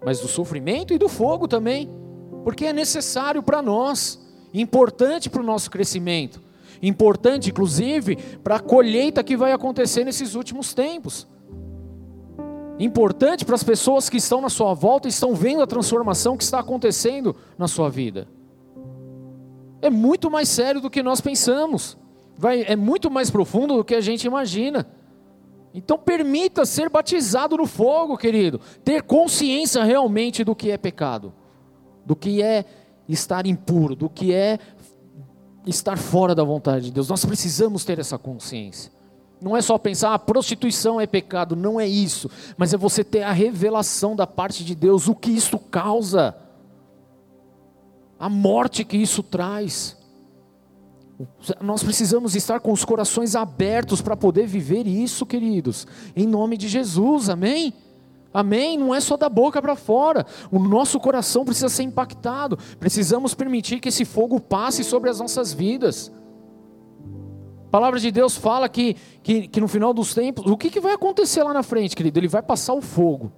mas do sofrimento e do fogo também, porque é necessário para nós, importante para o nosso crescimento, importante, inclusive, para a colheita que vai acontecer nesses últimos tempos. Importante para as pessoas que estão na sua volta e estão vendo a transformação que está acontecendo na sua vida. É muito mais sério do que nós pensamos vai, é muito mais profundo do que a gente imagina. Então permita ser batizado no fogo, querido. Ter consciência realmente do que é pecado, do que é estar impuro, do que é estar fora da vontade de Deus. Nós precisamos ter essa consciência. Não é só pensar, a ah, prostituição é pecado, não é isso, mas é você ter a revelação da parte de Deus, o que isso causa, a morte que isso traz. Nós precisamos estar com os corações abertos para poder viver isso, queridos, em nome de Jesus, amém? Amém? Não é só da boca para fora, o nosso coração precisa ser impactado, precisamos permitir que esse fogo passe sobre as nossas vidas. A palavra de Deus fala que, que, que no final dos tempos, o que, que vai acontecer lá na frente, querido? Ele vai passar o fogo,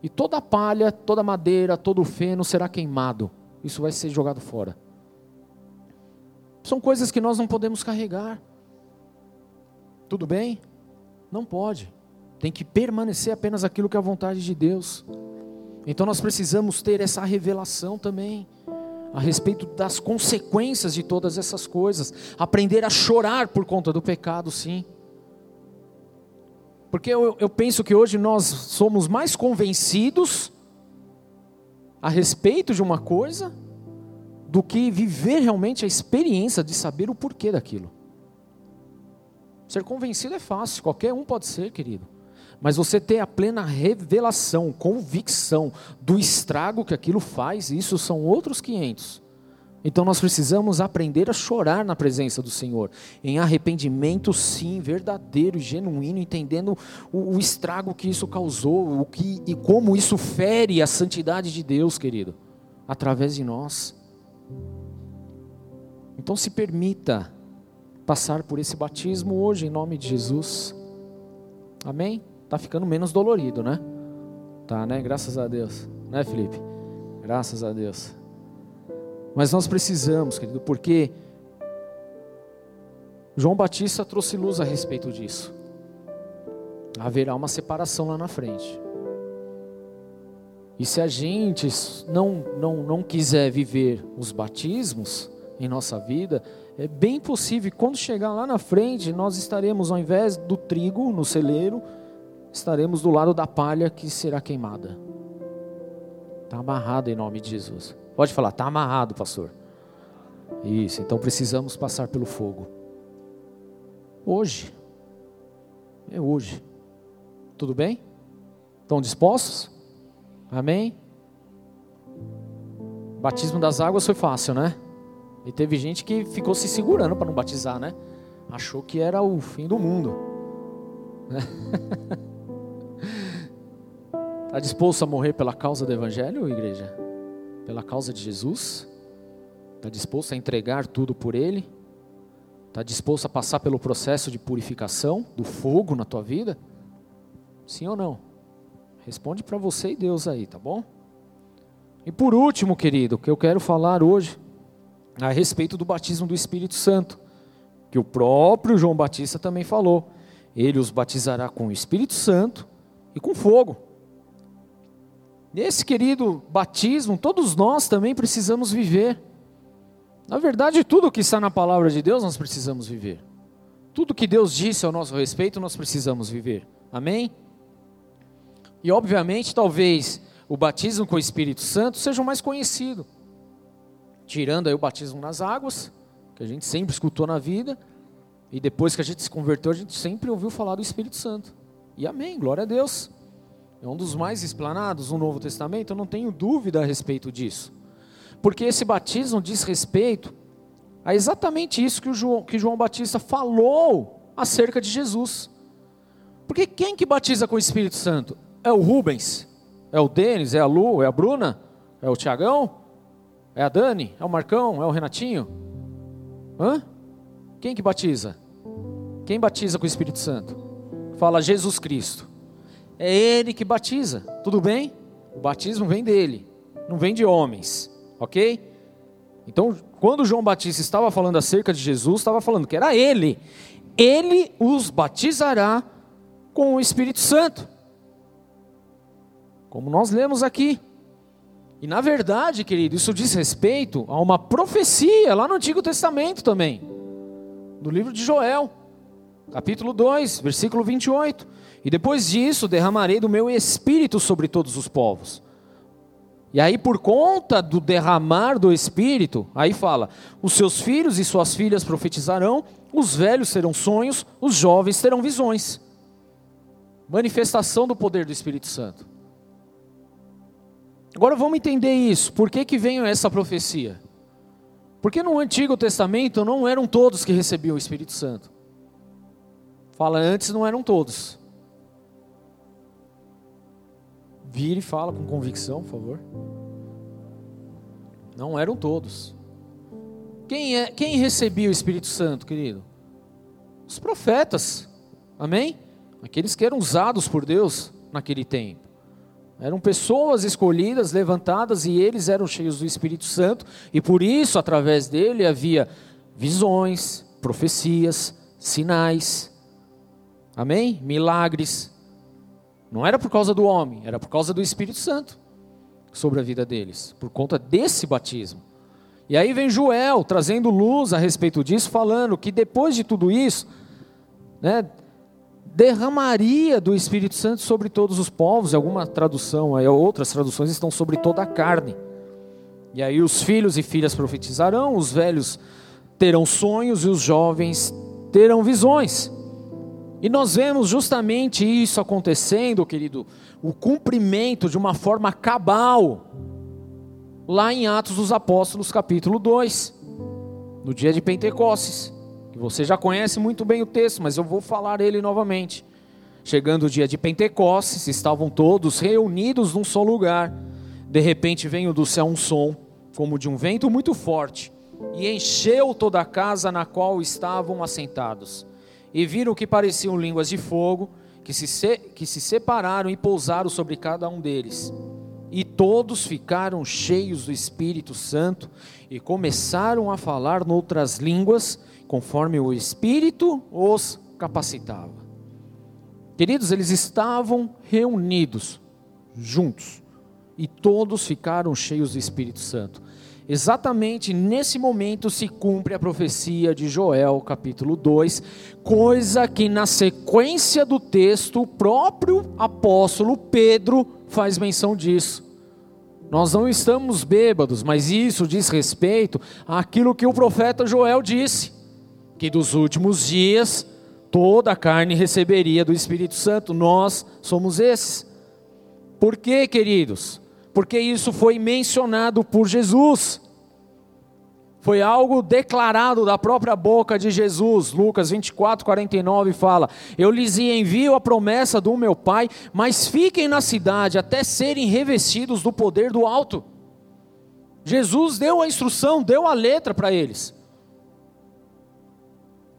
e toda a palha, toda a madeira, todo o feno será queimado, isso vai ser jogado fora. São coisas que nós não podemos carregar. Tudo bem? Não pode. Tem que permanecer apenas aquilo que é a vontade de Deus. Então nós precisamos ter essa revelação também a respeito das consequências de todas essas coisas, aprender a chorar por conta do pecado, sim. Porque eu, eu penso que hoje nós somos mais convencidos a respeito de uma coisa do que viver realmente a experiência de saber o porquê daquilo. Ser convencido é fácil, qualquer um pode ser, querido. Mas você ter a plena revelação, convicção do estrago que aquilo faz, isso são outros 500. Então nós precisamos aprender a chorar na presença do Senhor, em arrependimento, sim, verdadeiro e genuíno, entendendo o, o estrago que isso causou, o que e como isso fere a santidade de Deus, querido, através de nós. Então se permita passar por esse batismo hoje em nome de Jesus. Amém? Tá ficando menos dolorido, né? Tá, né? Graças a Deus. Né, Felipe? Graças a Deus. Mas nós precisamos, querido, porque João Batista trouxe luz a respeito disso. Haverá uma separação lá na frente. E se a gente não, não, não quiser viver os batismos, em nossa vida, é bem possível, quando chegar lá na frente, nós estaremos, ao invés do trigo no celeiro, estaremos do lado da palha que será queimada. Está amarrado em nome de Jesus. Pode falar, está amarrado, pastor. Isso, então precisamos passar pelo fogo. Hoje. É hoje. Tudo bem? Estão dispostos? Amém? Batismo das águas foi fácil, né? E teve gente que ficou se segurando para não batizar, né? Achou que era o fim do mundo. Está disposto a morrer pela causa do Evangelho, igreja? Pela causa de Jesus? Está disposto a entregar tudo por Ele? Está disposto a passar pelo processo de purificação do fogo na tua vida? Sim ou não? Responde para você e Deus aí, tá bom? E por último, querido, que eu quero falar hoje a respeito do batismo do Espírito Santo, que o próprio João Batista também falou. Ele os batizará com o Espírito Santo e com fogo. Nesse querido batismo, todos nós também precisamos viver. Na verdade, tudo que está na palavra de Deus nós precisamos viver. Tudo que Deus disse ao nosso respeito nós precisamos viver. Amém? E obviamente, talvez o batismo com o Espírito Santo seja o mais conhecido. Tirando aí o batismo nas águas, que a gente sempre escutou na vida, e depois que a gente se converteu, a gente sempre ouviu falar do Espírito Santo. E amém, glória a Deus. É um dos mais explanados no Novo Testamento, eu não tenho dúvida a respeito disso. Porque esse batismo diz respeito a exatamente isso que, João, que João Batista falou acerca de Jesus. Porque quem que batiza com o Espírito Santo? É o Rubens? É o Denis? É a Lu? É a Bruna? É o Tiagão? É a Dani? É o Marcão? É o Renatinho? Hã? Quem que batiza? Quem batiza com o Espírito Santo? Fala Jesus Cristo. É Ele que batiza, tudo bem? O batismo vem dele, não vem de homens, ok? Então, quando João Batista estava falando acerca de Jesus, estava falando que era Ele. Ele os batizará com o Espírito Santo. Como nós lemos aqui. E na verdade, querido, isso diz respeito a uma profecia lá no Antigo Testamento também. No livro de Joel, capítulo 2, versículo 28. E depois disso derramarei do meu espírito sobre todos os povos. E aí, por conta do derramar do espírito, aí fala: os seus filhos e suas filhas profetizarão, os velhos terão sonhos, os jovens terão visões. Manifestação do poder do Espírito Santo. Agora vamos entender isso. Por que, que veio essa profecia? Porque no Antigo Testamento não eram todos que recebiam o Espírito Santo. Fala, antes não eram todos. Vire e fala com convicção, por favor. Não eram todos. Quem, é, quem recebia o Espírito Santo, querido? Os profetas. Amém? Aqueles que eram usados por Deus naquele tempo. Eram pessoas escolhidas, levantadas, e eles eram cheios do Espírito Santo, e por isso, através dele, havia visões, profecias, sinais, amém? Milagres, não era por causa do homem, era por causa do Espírito Santo sobre a vida deles, por conta desse batismo. E aí vem Joel trazendo luz a respeito disso, falando que depois de tudo isso, né, derramaria do Espírito Santo sobre todos os povos. Alguma tradução, outras traduções estão sobre toda a carne. E aí os filhos e filhas profetizarão, os velhos terão sonhos e os jovens terão visões. E nós vemos justamente isso acontecendo, querido, o cumprimento de uma forma cabal, lá em Atos dos Apóstolos, capítulo 2, no dia de Pentecostes. Você já conhece muito bem o texto, mas eu vou falar ele novamente. Chegando o dia de Pentecostes, estavam todos reunidos num só lugar. De repente veio do céu um som, como de um vento muito forte, e encheu toda a casa na qual estavam assentados e viram que pareciam línguas de fogo, que se, que se separaram e pousaram sobre cada um deles. E todos ficaram cheios do Espírito Santo e começaram a falar noutras línguas, conforme o Espírito os capacitava. Queridos, eles estavam reunidos, juntos, e todos ficaram cheios do Espírito Santo. Exatamente nesse momento se cumpre a profecia de Joel, capítulo 2, coisa que na sequência do texto o próprio apóstolo Pedro faz menção disso. Nós não estamos bêbados, mas isso diz respeito àquilo que o profeta Joel disse, que dos últimos dias toda a carne receberia do Espírito Santo. Nós somos esses. Por quê, queridos? Porque isso foi mencionado por Jesus. Foi algo declarado da própria boca de Jesus. Lucas 24, 49 fala: Eu lhes envio a promessa do meu Pai, mas fiquem na cidade até serem revestidos do poder do alto. Jesus deu a instrução, deu a letra para eles.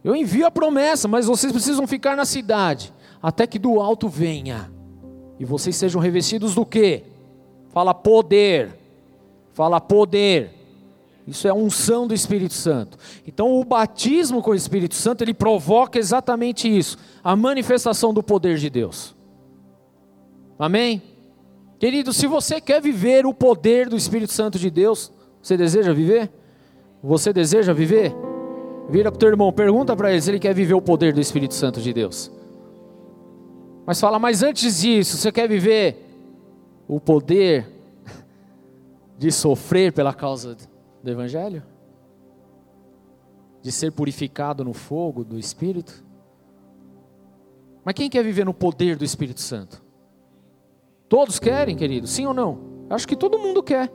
Eu envio a promessa, mas vocês precisam ficar na cidade, até que do alto venha. E vocês sejam revestidos do quê? Fala poder. Fala poder. Isso é a unção do Espírito Santo. Então o batismo com o Espírito Santo, ele provoca exatamente isso, a manifestação do poder de Deus. Amém? Querido, se você quer viver o poder do Espírito Santo de Deus, você deseja viver? Você deseja viver? Vira para o teu irmão, pergunta para ele se ele quer viver o poder do Espírito Santo de Deus. Mas fala, mas antes disso, você quer viver o poder de sofrer pela causa do Evangelho? De ser purificado no fogo do Espírito? Mas quem quer viver no poder do Espírito Santo? Todos querem, querido? Sim ou não? Acho que todo mundo quer.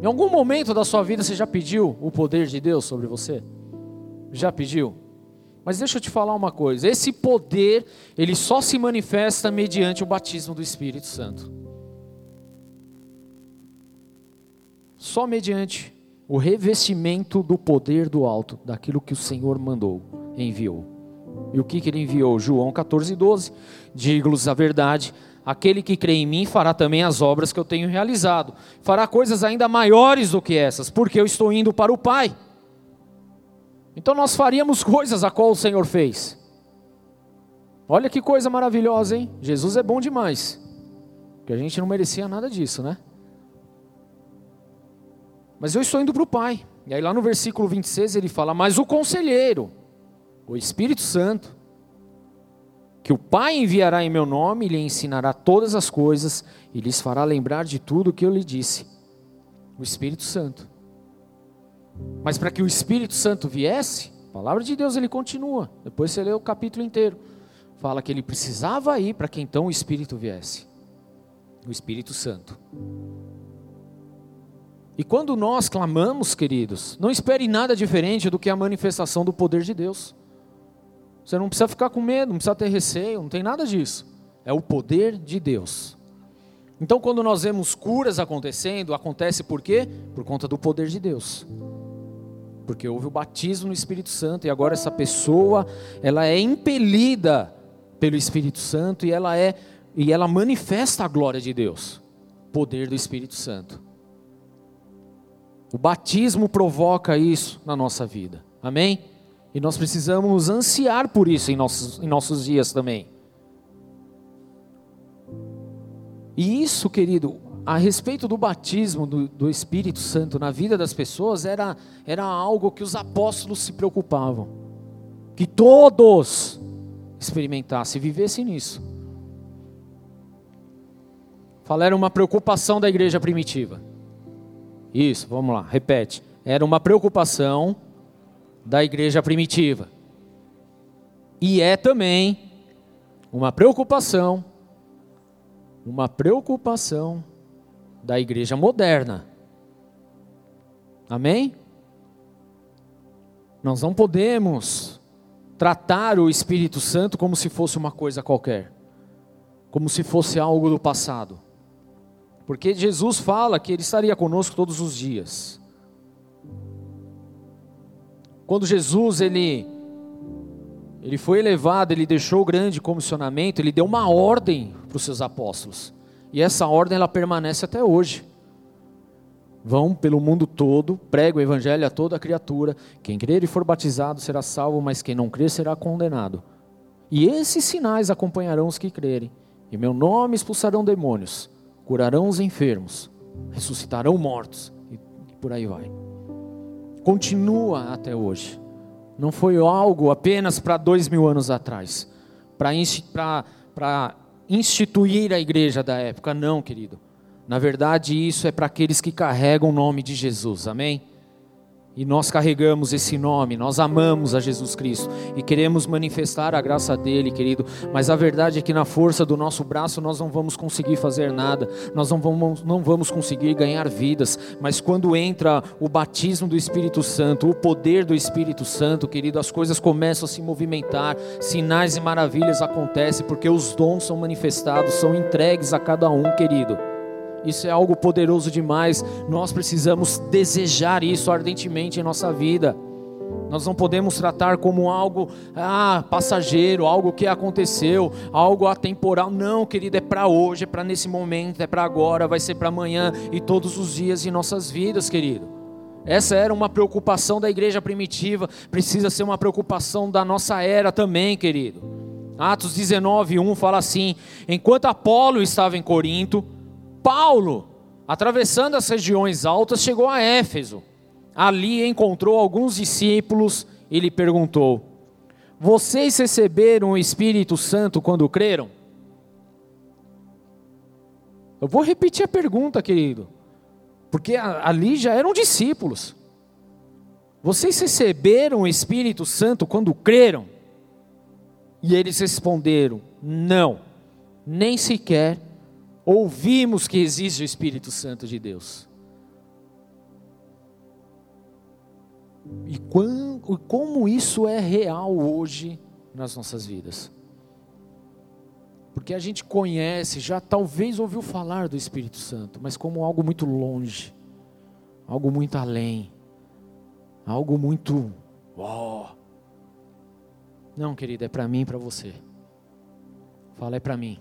Em algum momento da sua vida você já pediu o poder de Deus sobre você? Já pediu? Mas deixa eu te falar uma coisa: esse poder, ele só se manifesta mediante o batismo do Espírito Santo. Só mediante o revestimento do poder do alto, daquilo que o Senhor mandou, enviou. E o que, que ele enviou? João 14, 12. Digo-lhes a verdade, Aquele que crê em mim fará também as obras que eu tenho realizado. Fará coisas ainda maiores do que essas, porque eu estou indo para o Pai. Então nós faríamos coisas a qual o Senhor fez. Olha que coisa maravilhosa, hein? Jesus é bom demais. Que a gente não merecia nada disso, né? Mas eu estou indo para o Pai. E aí lá no versículo 26 ele fala: Mas o conselheiro, o Espírito Santo, que o Pai enviará em meu nome lhe ensinará todas as coisas e lhes fará lembrar de tudo o que eu lhe disse. O Espírito Santo. Mas para que o Espírito Santo viesse, a palavra de Deus ele continua. Depois você lê o capítulo inteiro. Fala que ele precisava ir para que então o Espírito viesse. O Espírito Santo. E quando nós clamamos, queridos, não espere nada diferente do que a manifestação do poder de Deus. Você não precisa ficar com medo, não precisa ter receio, não tem nada disso. É o poder de Deus. Então, quando nós vemos curas acontecendo, acontece por quê? Por conta do poder de Deus. Porque houve o batismo no Espírito Santo e agora essa pessoa, ela é impelida pelo Espírito Santo e ela é e ela manifesta a glória de Deus. Poder do Espírito Santo. O batismo provoca isso na nossa vida. Amém? E nós precisamos ansiar por isso em nossos, em nossos dias também. E isso, querido, a respeito do batismo do, do, Espírito Santo na vida das pessoas, era, era algo que os apóstolos se preocupavam. Que todos experimentassem, vivessem nisso. Fala, era uma preocupação da igreja primitiva. Isso, vamos lá, repete. Era uma preocupação da igreja primitiva. E é também uma preocupação, uma preocupação da igreja moderna. Amém? Nós não podemos tratar o Espírito Santo como se fosse uma coisa qualquer, como se fosse algo do passado. Porque Jesus fala que ele estaria conosco todos os dias. Quando Jesus ele ele foi elevado, ele deixou o grande comissionamento, ele deu uma ordem para os seus apóstolos. E essa ordem ela permanece até hoje. Vão pelo mundo todo, prega o evangelho a toda criatura. Quem crer e for batizado será salvo, mas quem não crer será condenado. E esses sinais acompanharão os que crerem. Em meu nome expulsarão demônios, curarão os enfermos, ressuscitarão mortos e por aí vai continua até hoje. Não foi algo apenas para dois mil anos atrás, para instituir a igreja da época, não, querido. Na verdade, isso é para aqueles que carregam o nome de Jesus, amém? E nós carregamos esse nome, nós amamos a Jesus Cristo e queremos manifestar a graça dele, querido. Mas a verdade é que na força do nosso braço nós não vamos conseguir fazer nada, nós não vamos, não vamos conseguir ganhar vidas. Mas quando entra o batismo do Espírito Santo, o poder do Espírito Santo, querido, as coisas começam a se movimentar, sinais e maravilhas acontecem, porque os dons são manifestados, são entregues a cada um, querido. Isso é algo poderoso demais. Nós precisamos desejar isso ardentemente em nossa vida. Nós não podemos tratar como algo ah, passageiro, algo que aconteceu, algo atemporal. Não, querido, é para hoje, é para nesse momento, é para agora, vai ser para amanhã e todos os dias em nossas vidas, querido. Essa era uma preocupação da igreja primitiva, precisa ser uma preocupação da nossa era também, querido. Atos 19, 1 fala assim: Enquanto Apolo estava em Corinto, Paulo, atravessando as regiões altas, chegou a Éfeso ali encontrou alguns discípulos e lhe perguntou: Vocês receberam o Espírito Santo quando creram? Eu vou repetir a pergunta, querido, porque ali já eram discípulos. Vocês receberam o Espírito Santo quando creram? E eles responderam: Não, nem sequer ouvimos que existe o Espírito Santo de Deus. E como isso é real hoje nas nossas vidas. Porque a gente conhece, já talvez ouviu falar do Espírito Santo, mas como algo muito longe, algo muito além, algo muito. Oh. Não, querida, é para mim e para você. Fala, é para mim.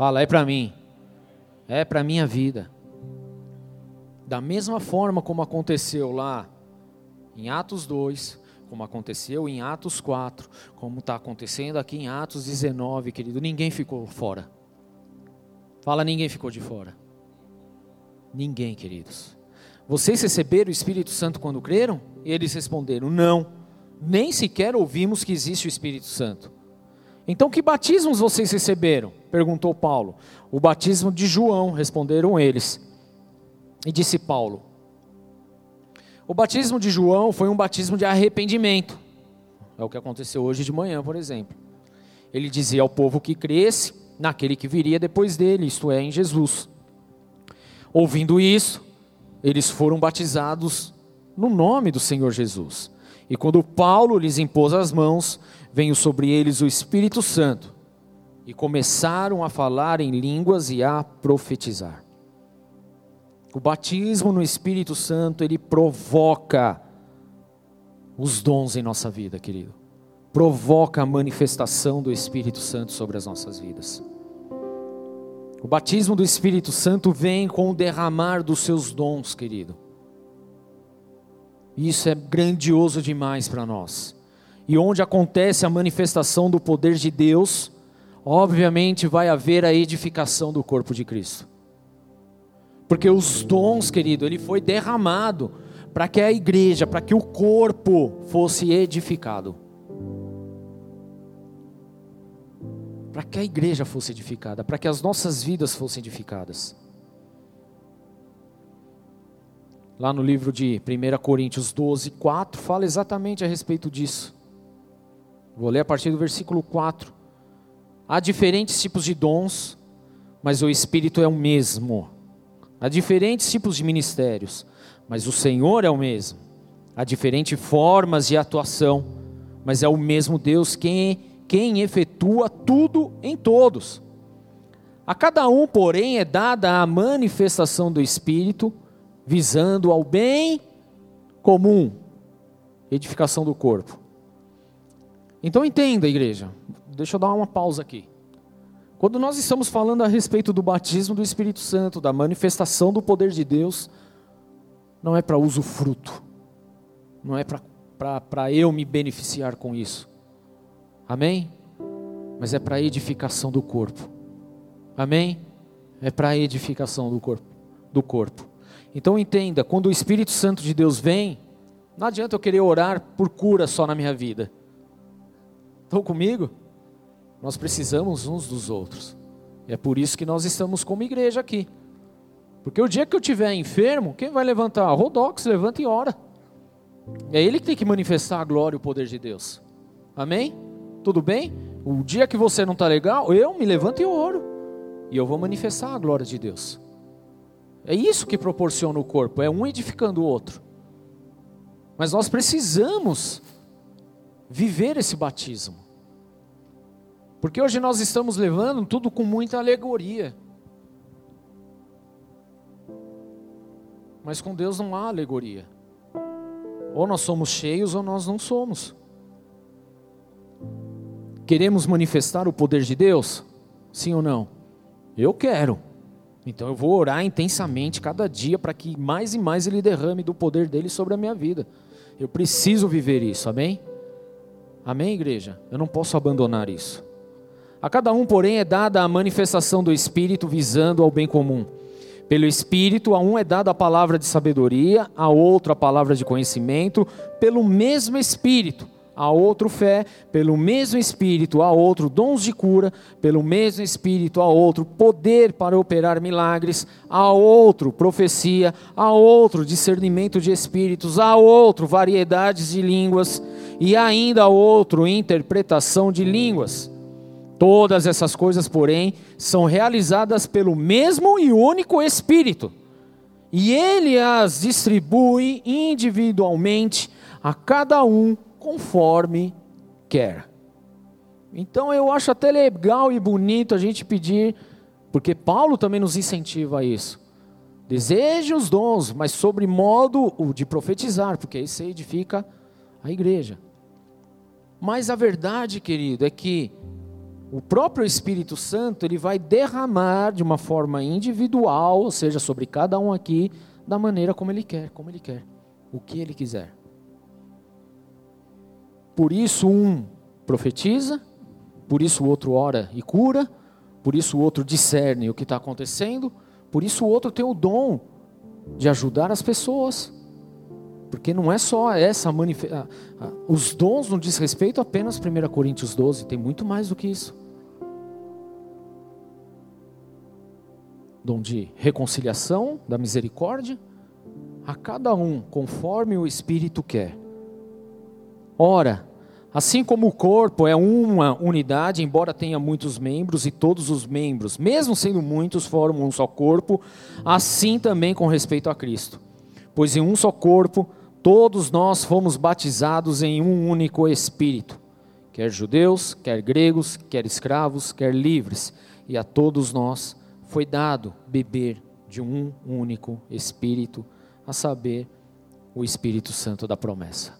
Fala, é para mim. É para minha vida. Da mesma forma como aconteceu lá em Atos 2, como aconteceu em Atos 4, como está acontecendo aqui em Atos 19, querido, ninguém ficou fora. Fala, ninguém ficou de fora. Ninguém, queridos. Vocês receberam o Espírito Santo quando creram? E eles responderam: Não, nem sequer ouvimos que existe o Espírito Santo. Então, que batismos vocês receberam? Perguntou Paulo. O batismo de João, responderam eles. E disse Paulo: o batismo de João foi um batismo de arrependimento. É o que aconteceu hoje de manhã, por exemplo. Ele dizia ao povo que cresce naquele que viria depois dele, isto é, em Jesus. Ouvindo isso, eles foram batizados no nome do Senhor Jesus. E quando Paulo lhes impôs as mãos, veio sobre eles o Espírito Santo e começaram a falar em línguas e a profetizar. O batismo no Espírito Santo, ele provoca os dons em nossa vida, querido. Provoca a manifestação do Espírito Santo sobre as nossas vidas. O batismo do Espírito Santo vem com o derramar dos seus dons, querido. Isso é grandioso demais para nós. E onde acontece a manifestação do poder de Deus, obviamente vai haver a edificação do corpo de Cristo. Porque os dons, querido, ele foi derramado para que a igreja, para que o corpo fosse edificado. Para que a igreja fosse edificada, para que as nossas vidas fossem edificadas. Lá no livro de 1 Coríntios 12, 4, fala exatamente a respeito disso. Vou ler a partir do versículo 4. Há diferentes tipos de dons, mas o Espírito é o mesmo. Há diferentes tipos de ministérios, mas o Senhor é o mesmo. Há diferentes formas de atuação, mas é o mesmo Deus quem, quem efetua tudo em todos. A cada um, porém, é dada a manifestação do Espírito, visando ao bem comum, edificação do corpo. Então entenda, igreja, deixa eu dar uma pausa aqui. Quando nós estamos falando a respeito do batismo do Espírito Santo, da manifestação do poder de Deus, não é para uso fruto, não é para eu me beneficiar com isso, amém? Mas é para edificação do corpo, amém? É para edificação do corpo, do corpo. Então entenda, quando o Espírito Santo de Deus vem, não adianta eu querer orar por cura só na minha vida. Estão comigo? Nós precisamos uns dos outros. É por isso que nós estamos como igreja aqui. Porque o dia que eu estiver enfermo, quem vai levantar? A Rodox, levanta e ora. É ele que tem que manifestar a glória e o poder de Deus. Amém? Tudo bem? O dia que você não está legal, eu me levanto e oro. E eu vou manifestar a glória de Deus. É isso que proporciona o corpo, é um edificando o outro. Mas nós precisamos viver esse batismo. Porque hoje nós estamos levando tudo com muita alegoria. Mas com Deus não há alegoria. Ou nós somos cheios ou nós não somos. Queremos manifestar o poder de Deus? Sim ou não? Eu quero. Então eu vou orar intensamente cada dia para que mais e mais Ele derrame do poder dele sobre a minha vida. Eu preciso viver isso, amém? Amém, igreja? Eu não posso abandonar isso. A cada um, porém, é dada a manifestação do Espírito visando ao bem comum. Pelo Espírito, a um é dada a palavra de sabedoria, a outro a palavra de conhecimento, pelo mesmo Espírito a outro fé, pelo mesmo Espírito, a outro dons de cura, pelo mesmo Espírito, a outro poder para operar milagres, a outro profecia, a outro discernimento de espíritos, a outro variedades de línguas e ainda a outro interpretação de línguas. Todas essas coisas, porém, são realizadas pelo mesmo e único Espírito. E ele as distribui individualmente a cada um conforme quer. Então eu acho até legal e bonito a gente pedir, porque Paulo também nos incentiva a isso. Deseje os dons, mas sobre modo de profetizar, porque isso edifica a igreja. Mas a verdade, querido, é que o próprio Espírito Santo ele vai derramar de uma forma individual, ou seja, sobre cada um aqui, da maneira como ele quer, como ele quer, o que ele quiser. Por isso um profetiza, por isso o outro ora e cura, por isso o outro discerne o que está acontecendo, por isso o outro tem o dom de ajudar as pessoas. Porque não é só essa manifestação. Os dons não diz respeito apenas a 1 Coríntios 12, tem muito mais do que isso. Dom de reconciliação, da misericórdia, a cada um conforme o Espírito quer. Ora, assim como o corpo é uma unidade, embora tenha muitos membros e todos os membros, mesmo sendo muitos, formam um só corpo, assim também com respeito a Cristo. Pois em um só corpo, todos nós fomos batizados em um único Espírito, quer judeus, quer gregos, quer escravos, quer livres, e a todos nós foi dado beber de um único Espírito, a saber, o Espírito Santo da promessa.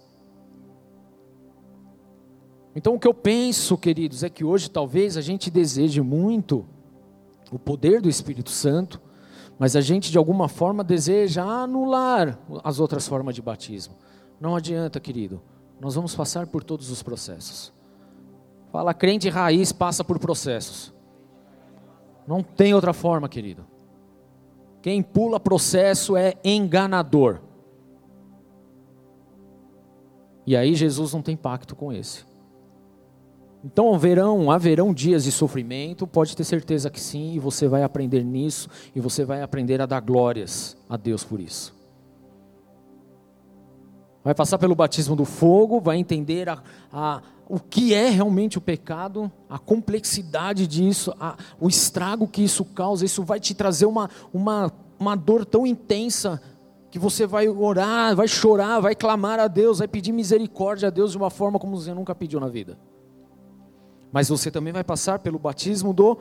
Então, o que eu penso, queridos, é que hoje talvez a gente deseje muito o poder do Espírito Santo, mas a gente de alguma forma deseja anular as outras formas de batismo. Não adianta, querido, nós vamos passar por todos os processos. Fala, crente raiz passa por processos. Não tem outra forma, querido. Quem pula processo é enganador. E aí Jesus não tem pacto com esse. Então haverão, haverão dias de sofrimento, pode ter certeza que sim, e você vai aprender nisso, e você vai aprender a dar glórias a Deus por isso. Vai passar pelo batismo do fogo, vai entender a, a, o que é realmente o pecado, a complexidade disso, a, o estrago que isso causa, isso vai te trazer uma, uma, uma dor tão intensa que você vai orar, vai chorar, vai clamar a Deus, vai pedir misericórdia a Deus de uma forma como você nunca pediu na vida mas você também vai passar pelo batismo do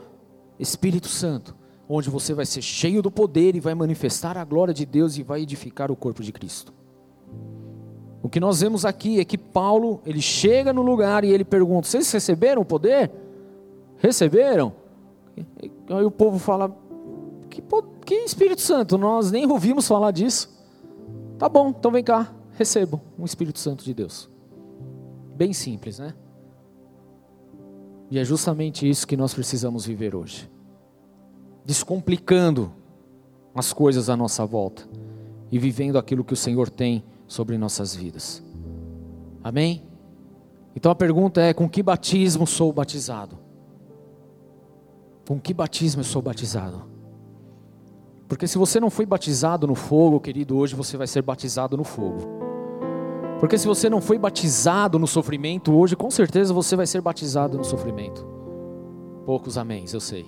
Espírito Santo, onde você vai ser cheio do poder e vai manifestar a glória de Deus e vai edificar o corpo de Cristo. O que nós vemos aqui é que Paulo, ele chega no lugar e ele pergunta: "Vocês receberam o poder? Receberam?" Aí o povo fala: "Que, que Espírito Santo? Nós nem ouvimos falar disso." Tá bom, então vem cá, recebam o Espírito Santo de Deus. Bem simples, né? E é justamente isso que nós precisamos viver hoje. Descomplicando as coisas à nossa volta e vivendo aquilo que o Senhor tem sobre nossas vidas. Amém? Então a pergunta é: com que batismo sou batizado? Com que batismo eu sou batizado? Porque se você não foi batizado no fogo, querido, hoje você vai ser batizado no fogo. Porque se você não foi batizado no sofrimento hoje, com certeza você vai ser batizado no sofrimento. Poucos améns, eu sei.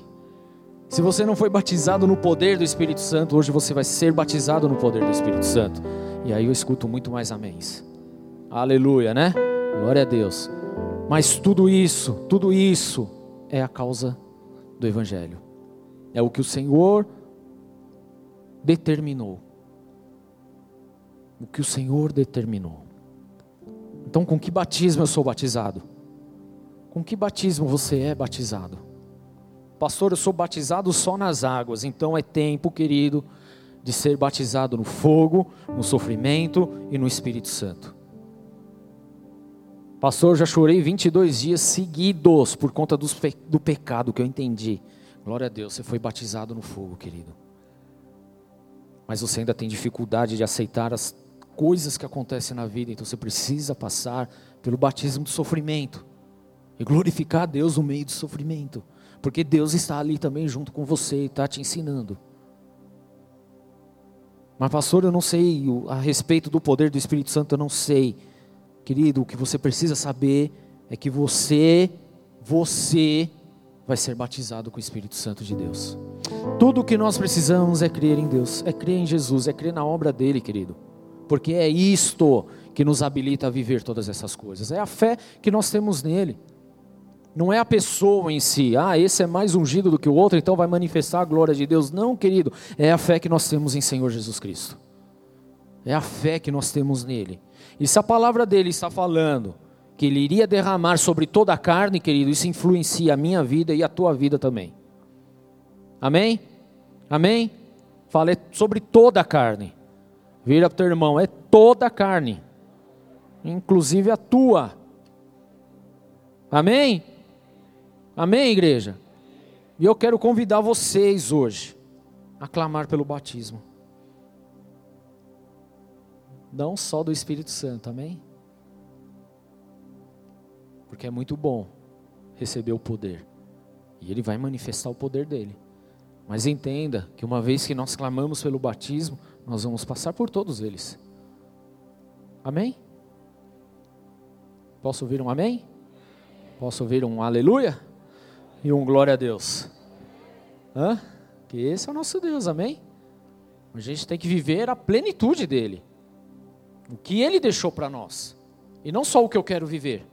Se você não foi batizado no poder do Espírito Santo, hoje você vai ser batizado no poder do Espírito Santo. E aí eu escuto muito mais améns. Aleluia, né? Glória a Deus. Mas tudo isso, tudo isso é a causa do Evangelho. É o que o Senhor determinou. O que o Senhor determinou. Então, com que batismo eu sou batizado? Com que batismo você é batizado? Pastor, eu sou batizado só nas águas, então é tempo, querido, de ser batizado no fogo, no sofrimento e no Espírito Santo. Pastor, já chorei 22 dias seguidos por conta do, do pecado que eu entendi. Glória a Deus, você foi batizado no fogo, querido. Mas você ainda tem dificuldade de aceitar as coisas que acontecem na vida, então você precisa passar pelo batismo do sofrimento e glorificar a Deus no meio do sofrimento, porque Deus está ali também junto com você e está te ensinando. Mas, pastor, eu não sei a respeito do poder do Espírito Santo, eu não sei. Querido, o que você precisa saber é que você, você vai ser batizado com o Espírito Santo de Deus. Tudo o que nós precisamos é crer em Deus, é crer em Jesus, é crer na obra dele, querido. Porque é isto que nos habilita a viver todas essas coisas. É a fé que nós temos nele. Não é a pessoa em si, ah, esse é mais ungido do que o outro, então vai manifestar a glória de Deus. Não, querido, é a fé que nós temos em Senhor Jesus Cristo. É a fé que nós temos nele. E se a palavra dele está falando que ele iria derramar sobre toda a carne, querido, isso influencia a minha vida e a tua vida também. Amém? Amém? Fala é sobre toda a carne. Vira para o teu irmão, é toda a carne, inclusive a tua. Amém? Amém, igreja? E eu quero convidar vocês hoje a clamar pelo batismo. Não só do Espírito Santo, amém? Porque é muito bom receber o poder. E ele vai manifestar o poder dele. Mas entenda que uma vez que nós clamamos pelo batismo, nós vamos passar por todos eles. Amém? Posso ouvir um amém? Posso ouvir um aleluia? E um glória a Deus. Hã? Que esse é o nosso Deus, amém? A gente tem que viver a plenitude dele. O que ele deixou para nós. E não só o que eu quero viver.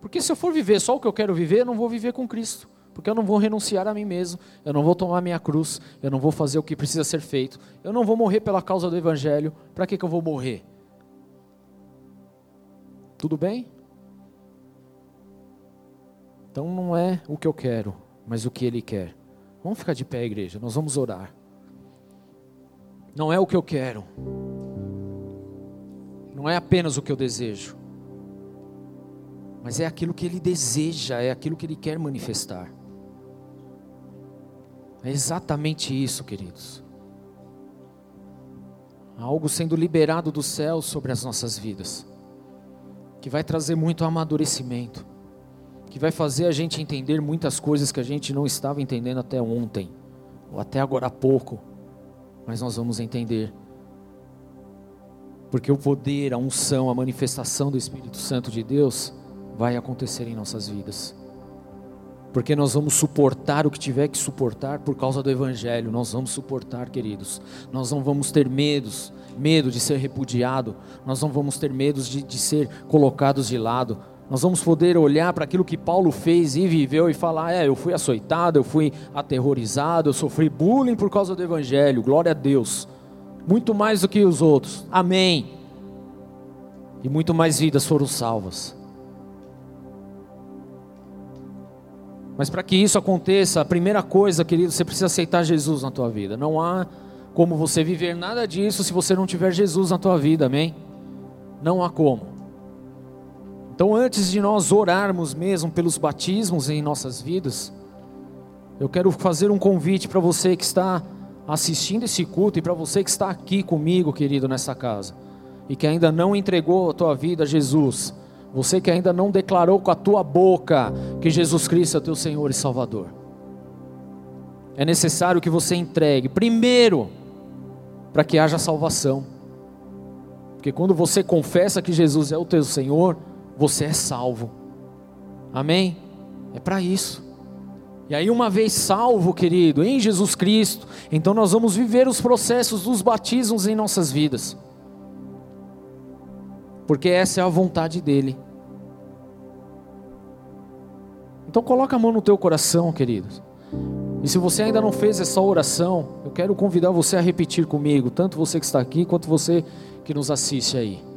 Porque se eu for viver só o que eu quero viver, eu não vou viver com Cristo porque eu não vou renunciar a mim mesmo, eu não vou tomar minha cruz, eu não vou fazer o que precisa ser feito, eu não vou morrer pela causa do Evangelho, para que, que eu vou morrer? Tudo bem? Então não é o que eu quero, mas o que Ele quer. Vamos ficar de pé, igreja, nós vamos orar. Não é o que eu quero, não é apenas o que eu desejo, mas é aquilo que Ele deseja, é aquilo que Ele quer manifestar. É exatamente isso, queridos. Algo sendo liberado do céu sobre as nossas vidas, que vai trazer muito amadurecimento, que vai fazer a gente entender muitas coisas que a gente não estava entendendo até ontem, ou até agora há pouco, mas nós vamos entender. Porque o poder, a unção, a manifestação do Espírito Santo de Deus vai acontecer em nossas vidas porque nós vamos suportar o que tiver que suportar por causa do Evangelho. Nós vamos suportar, queridos. Nós não vamos ter medos, medo de ser repudiado. Nós não vamos ter medos de, de ser colocados de lado. Nós vamos poder olhar para aquilo que Paulo fez e viveu e falar: é, eu fui açoitado, eu fui aterrorizado, eu sofri bullying por causa do Evangelho. Glória a Deus. Muito mais do que os outros. Amém. E muito mais vidas foram salvas. Mas para que isso aconteça, a primeira coisa, querido, você precisa aceitar Jesus na tua vida. Não há como você viver nada disso se você não tiver Jesus na tua vida, amém? Não há como. Então, antes de nós orarmos mesmo pelos batismos em nossas vidas, eu quero fazer um convite para você que está assistindo esse culto e para você que está aqui comigo, querido, nessa casa, e que ainda não entregou a tua vida a Jesus você que ainda não declarou com a tua boca que Jesus Cristo é teu Senhor e Salvador. É necessário que você entregue, primeiro, para que haja salvação. Porque quando você confessa que Jesus é o teu Senhor, você é salvo. Amém? É para isso. E aí, uma vez salvo, querido, em Jesus Cristo, então nós vamos viver os processos dos batismos em nossas vidas porque essa é a vontade dele. Então coloca a mão no teu coração, queridos. E se você ainda não fez essa oração, eu quero convidar você a repetir comigo, tanto você que está aqui quanto você que nos assiste aí.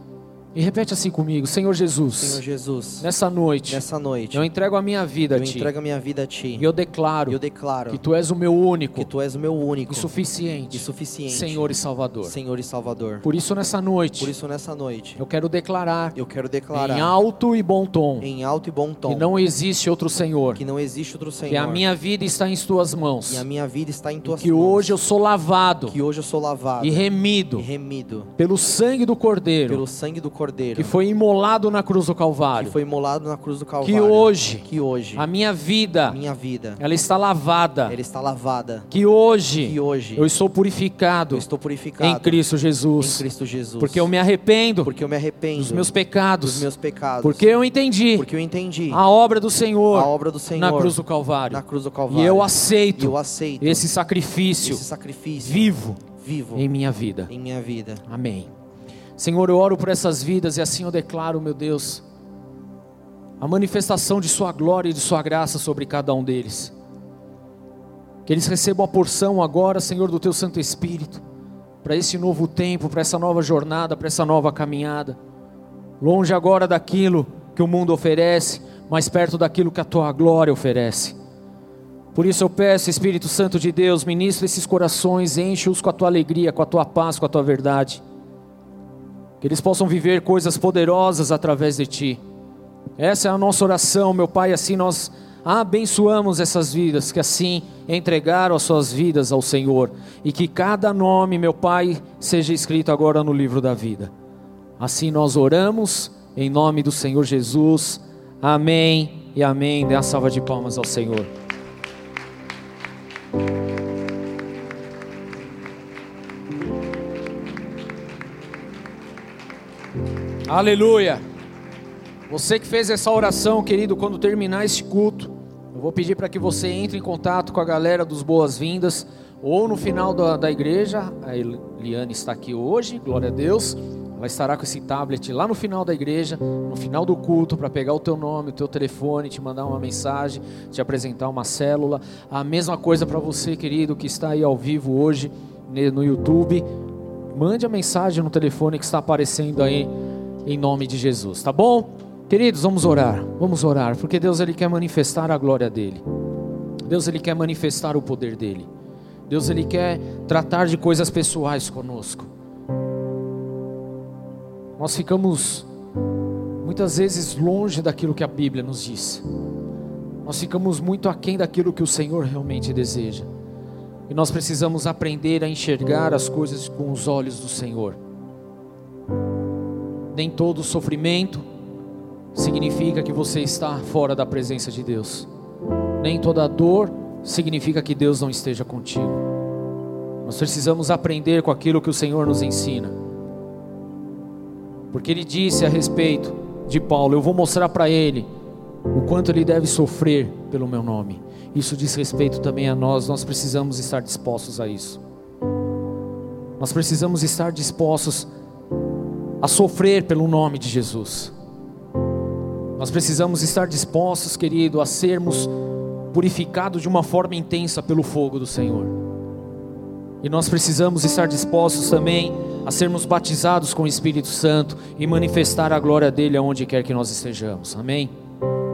E repete assim comigo, Senhor Jesus. Senhor Jesus, nessa noite, nessa noite, eu entrego a minha vida a eu ti. entrego a minha vida a ti. E eu declaro, eu declaro que tu és o meu único, que tu és o meu único e suficiente, e suficiente Senhor e Salvador. Senhor e Salvador. Por isso nessa noite, Por isso nessa noite, eu quero declarar, eu quero declarar em alto e bom tom, em alto e bom tom que não existe outro Senhor, que não existe outro Senhor. que a minha vida está em tuas mãos, e a minha vida está em tuas que mãos. hoje eu sou lavado que hoje eu sou lavado e remido e remido pelo sangue do Cordeiro, pelo sangue do Cordeiro que foi imolado na cruz do que Calvário. foi imolado na cruz do Que Calvário. hoje que hoje a minha vida a minha vida ela está lavada. ela está lavada. Que hoje Que hoje eu estou purificado eu estou purificado em Cristo em Jesus. Cristo Jesus. Porque eu me arrependo porque eu me arrependo dos meus dos pecados. meus pecados. Porque eu entendi porque eu entendi a obra do a Senhor obra do Senhor na cruz do Calvário. na cruz do Calvário. E eu aceito eu aceito esse sacrifício esse sacrifício vivo vivo em minha vida. em minha vida. Amém. Senhor, eu oro por essas vidas e assim eu declaro, meu Deus, a manifestação de Sua glória e de Sua graça sobre cada um deles. Que eles recebam a porção agora, Senhor, do Teu Santo Espírito, para esse novo tempo, para essa nova jornada, para essa nova caminhada. Longe agora daquilo que o mundo oferece, mais perto daquilo que a Tua glória oferece. Por isso eu peço, Espírito Santo de Deus, ministra esses corações, enche-os com a Tua alegria, com a Tua paz, com a Tua verdade. Que eles possam viver coisas poderosas através de Ti. Essa é a nossa oração, meu Pai, assim nós abençoamos essas vidas, que assim entregaram as suas vidas ao Senhor, e que cada nome, meu Pai, seja escrito agora no livro da vida. Assim nós oramos, em nome do Senhor Jesus. Amém e amém. Dê uma salva de palmas ao Senhor. Aleluia. Você que fez essa oração, querido, quando terminar este culto, eu vou pedir para que você entre em contato com a galera dos boas-vindas, ou no final da, da igreja. A Eliane está aqui hoje, glória a Deus. Ela estará com esse tablet lá no final da igreja, no final do culto, para pegar o teu nome, o teu telefone, te mandar uma mensagem, te apresentar uma célula. A mesma coisa para você, querido, que está aí ao vivo hoje no YouTube. Mande a mensagem no telefone que está aparecendo aí em nome de Jesus, tá bom? Queridos, vamos orar. Vamos orar, porque Deus ele quer manifestar a glória dele. Deus ele quer manifestar o poder dele. Deus ele quer tratar de coisas pessoais conosco. Nós ficamos muitas vezes longe daquilo que a Bíblia nos diz. Nós ficamos muito aquém daquilo que o Senhor realmente deseja. E nós precisamos aprender a enxergar as coisas com os olhos do Senhor. Nem todo sofrimento significa que você está fora da presença de Deus. Nem toda dor significa que Deus não esteja contigo. Nós precisamos aprender com aquilo que o Senhor nos ensina. Porque ele disse a respeito de Paulo: Eu vou mostrar para ele o quanto ele deve sofrer pelo meu nome. Isso diz respeito também a nós, nós precisamos estar dispostos a isso. Nós precisamos estar dispostos a sofrer pelo nome de Jesus. Nós precisamos estar dispostos, querido, a sermos purificados de uma forma intensa pelo fogo do Senhor. E nós precisamos estar dispostos também a sermos batizados com o Espírito Santo e manifestar a glória dele aonde quer que nós estejamos. Amém?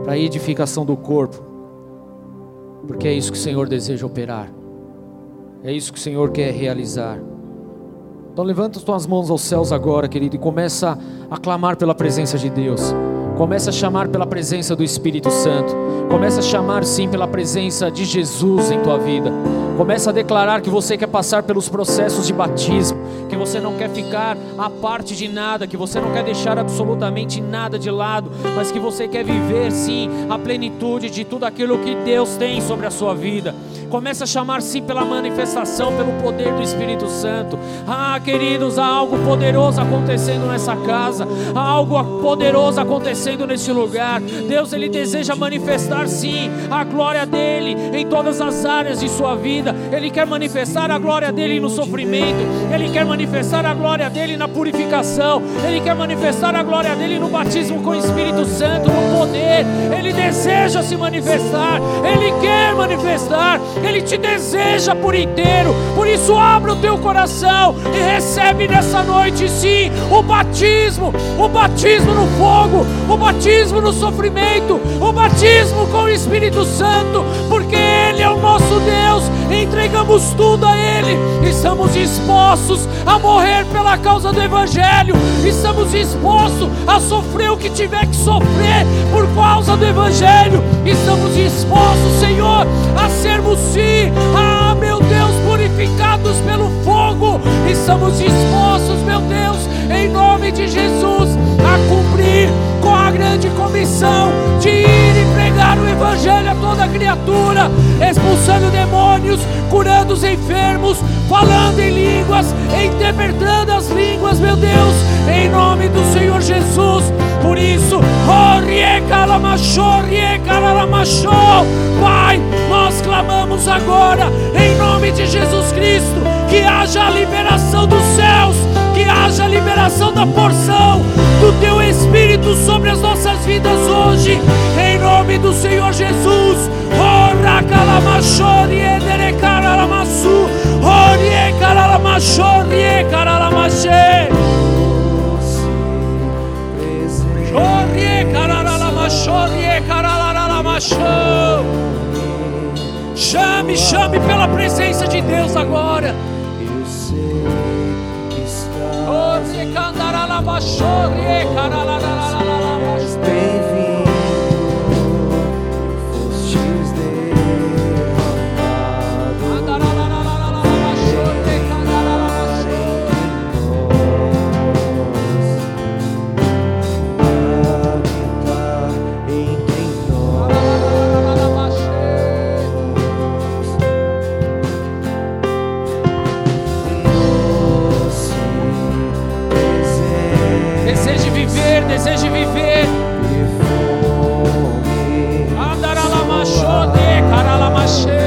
Para a edificação do corpo. Porque é isso que o Senhor deseja operar. É isso que o Senhor quer realizar. Então levanta as tuas mãos aos céus agora, querido, e começa a clamar pela presença de Deus. Começa a chamar pela presença do Espírito Santo. Começa a chamar sim pela presença de Jesus em tua vida. Começa a declarar que você quer passar pelos processos de batismo, que você não quer ficar à parte de nada, que você não quer deixar absolutamente nada de lado, mas que você quer viver sim a plenitude de tudo aquilo que Deus tem sobre a sua vida. Começa a chamar sim pela manifestação, pelo poder do Espírito Santo. Ah, queridos, há algo poderoso acontecendo nessa casa, há algo poderoso acontecendo nesse lugar. Deus ele deseja manifestar sim a glória dele em todas as áreas de sua vida. Vida. Ele quer manifestar a glória dele no sofrimento. Ele quer manifestar a glória dele na purificação. Ele quer manifestar a glória dele no batismo com o Espírito Santo, no poder. Ele deseja se manifestar. Ele quer manifestar. Ele te deseja por inteiro. Por isso, abra o teu coração e recebe nessa noite, sim, o batismo. O batismo no fogo. O batismo no sofrimento. O batismo com o Espírito Santo. Porque Ele é o nosso Deus. Entregamos tudo a Ele. Estamos dispostos a morrer pela causa do Evangelho. Estamos dispostos a sofrer o que tiver que sofrer por causa do Evangelho. Estamos dispostos, Senhor, a sermos sim, ah, meu Deus, purificados pelo fogo. Estamos dispostos, meu Deus, em nome de Jesus, a cumprir com a grande comissão de ir e pregar o Evangelho a toda criatura, expulsando demônios, curando os enfermos, falando em línguas, interpretando as línguas, meu Deus, em nome do Senhor Jesus. Por isso, Pai, nós clamamos agora, em nome de Jesus Cristo, que haja a liberação dos céus, que haja liberação da porção do Teu Espírito sobre as nossas vidas hoje, em nome do Senhor Jesus. Chame, chame pela presença de Deus agora. Rabashorie Karala. Deseje viver. Perfume Andaralamaxode, caralamaxê.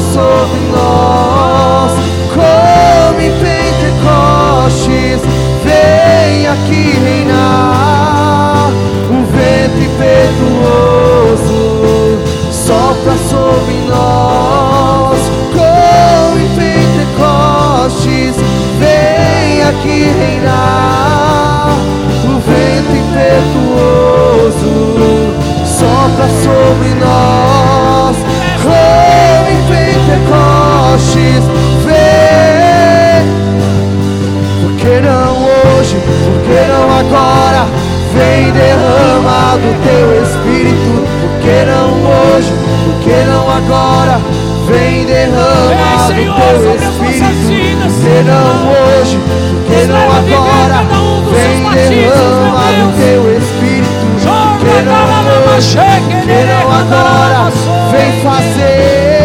Sobre nós, como em Pentecostes. Vem aqui reinar. O vento impetuoso sopra sobre nós, como em Pentecostes. Vem aqui reinar. O vento impetuoso sopra sobre nós, Pentecostes. Vem. Por que não hoje? Por que não agora? Vem derrama do teu espírito. Por que não hoje? Por que não agora? Vem derrama do Vem, Senhor, teu as nossas espírito. Por que não hoje? Por que Nos não agora? Vem derrama do teu espírito. Por que não hoje? Por que não agora? Vem fazer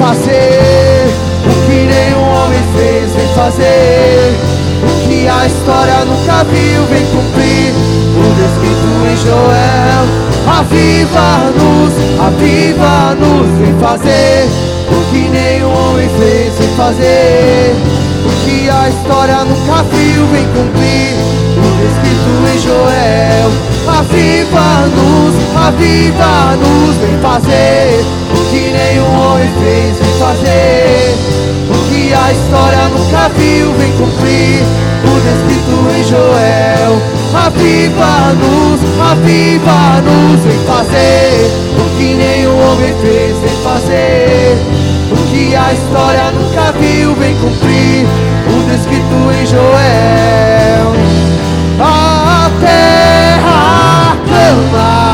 fazer o que nenhum homem fez, vem fazer o que a história nunca viu, vem cumprir o descrito em Joel. Aviva-nos, aviva-nos, vem fazer o que nenhum homem fez, vem fazer o que a história nunca viu, vem cumprir o descrito em Joel. Aviva-nos, aviva-nos, vem fazer o que nenhum homem fez, vem fazer o que a história nunca viu, vem cumprir o descrito em Joel. Aviva-nos, aviva-nos, vem fazer o que nenhum homem fez, vem fazer que a história nunca viu, vem cumprir o descrito em Joel. A terra clama,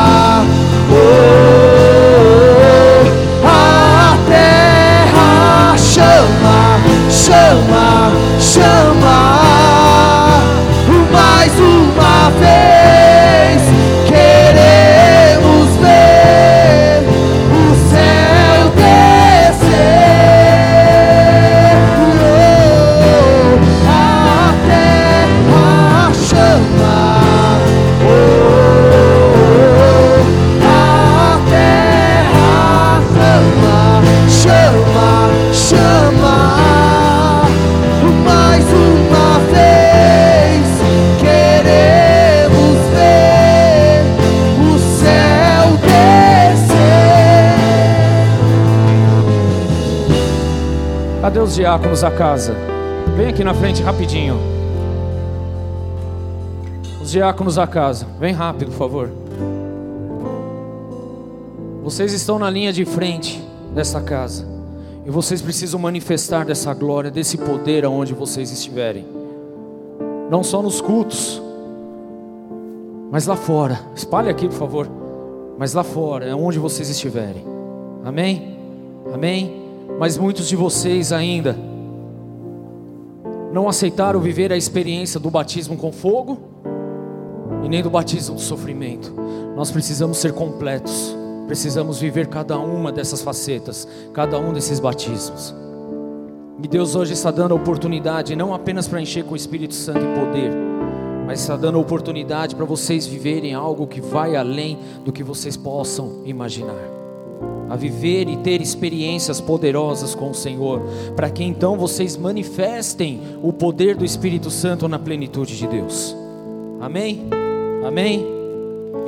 Cadê os diáconos da casa? Vem aqui na frente rapidinho. Os diáconos da casa, vem rápido, por favor. Vocês estão na linha de frente dessa casa. E vocês precisam manifestar dessa glória, desse poder aonde vocês estiverem. Não só nos cultos, mas lá fora. Espalhe aqui, por favor. Mas lá fora, é onde vocês estiverem. Amém? Amém? Mas muitos de vocês ainda não aceitaram viver a experiência do batismo com fogo e nem do batismo do sofrimento. Nós precisamos ser completos. Precisamos viver cada uma dessas facetas, cada um desses batismos. E Deus hoje está dando a oportunidade não apenas para encher com o Espírito Santo e poder, mas está dando a oportunidade para vocês viverem algo que vai além do que vocês possam imaginar. A viver e ter experiências poderosas com o Senhor, para que então vocês manifestem o poder do Espírito Santo na plenitude de Deus. Amém? Amém?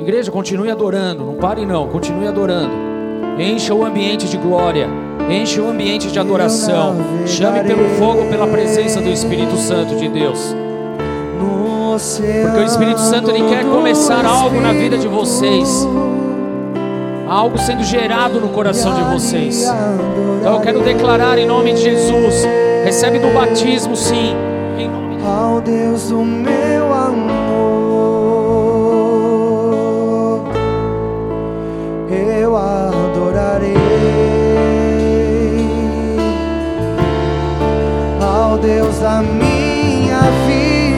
Igreja, continue adorando, não pare não, continue adorando. Encha o ambiente de glória, enche o ambiente de adoração. Chame pelo fogo, pela presença do Espírito Santo de Deus. Porque o Espírito Santo ele quer começar algo na vida de vocês. Algo sendo gerado no coração de vocês. Então eu quero declarar em nome de Jesus, recebe do batismo sim. Ao Deus do meu amor, eu adorarei ao Deus da minha vida,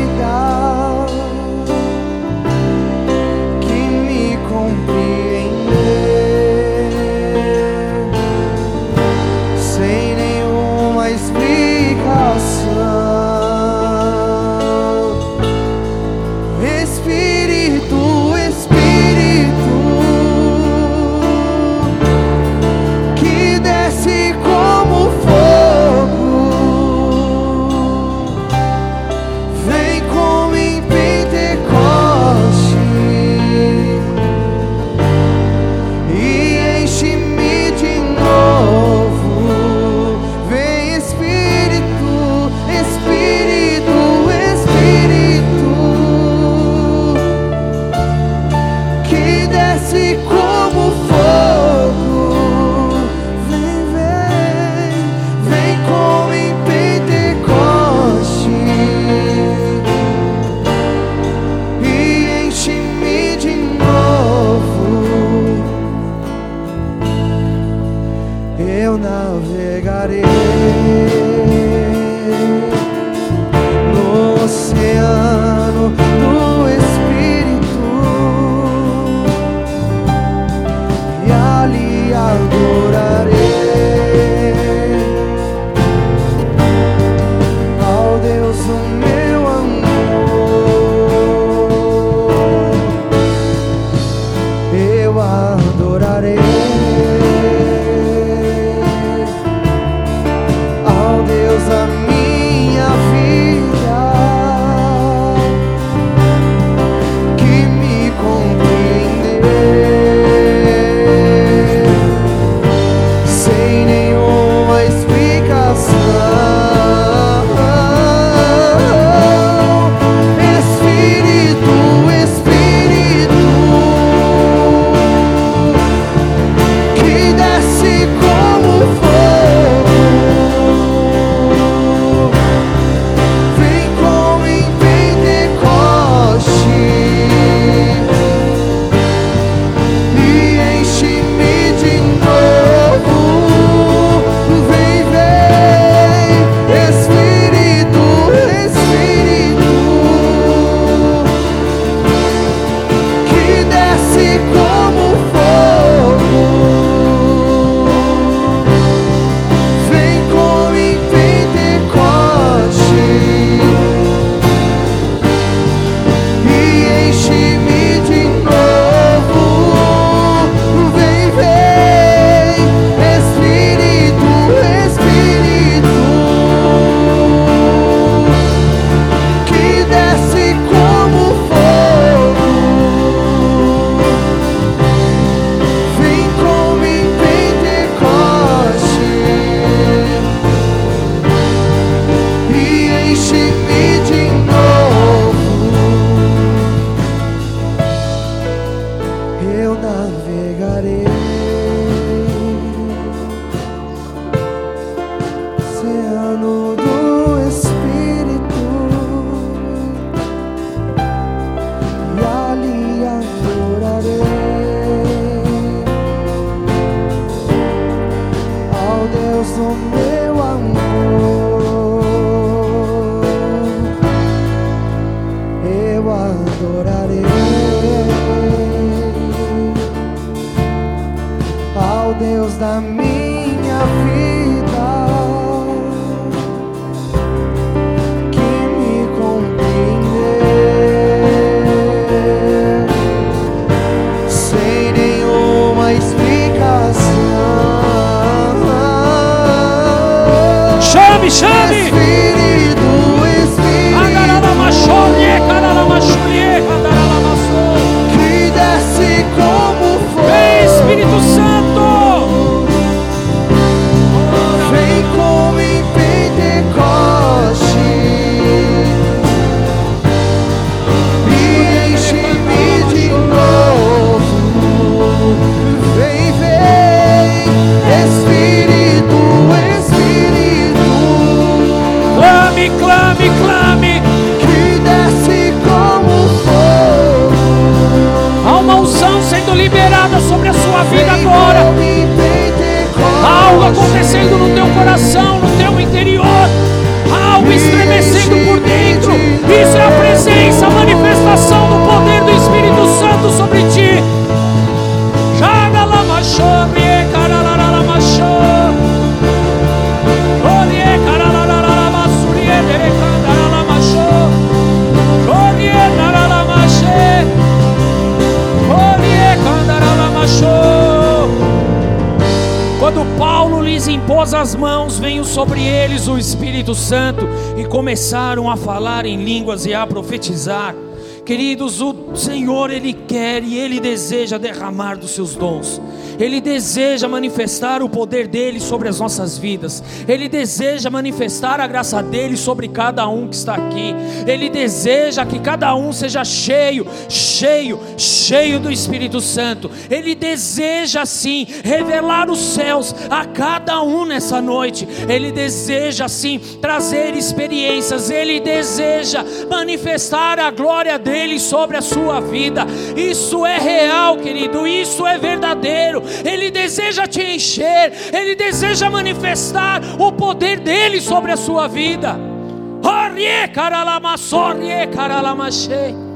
línguas e a profetizar. Queridos, o Senhor, Ele quer e Ele deseja derramar dos seus dons. Ele deseja manifestar o poder dele sobre as nossas vidas. Ele deseja manifestar a graça dele sobre cada um que está aqui. Ele deseja que cada um seja cheio, cheio, cheio do Espírito Santo. Ele deseja sim revelar os céus a cada um nessa noite. Ele deseja sim trazer experiências. Ele deseja manifestar a glória dele sobre a sua vida. Isso é real, querido. Isso é verdadeiro. Ele deseja te encher. Ele deseja manifestar o poder dele sobre a sua vida. Orie, caralamaçorie, caralamache.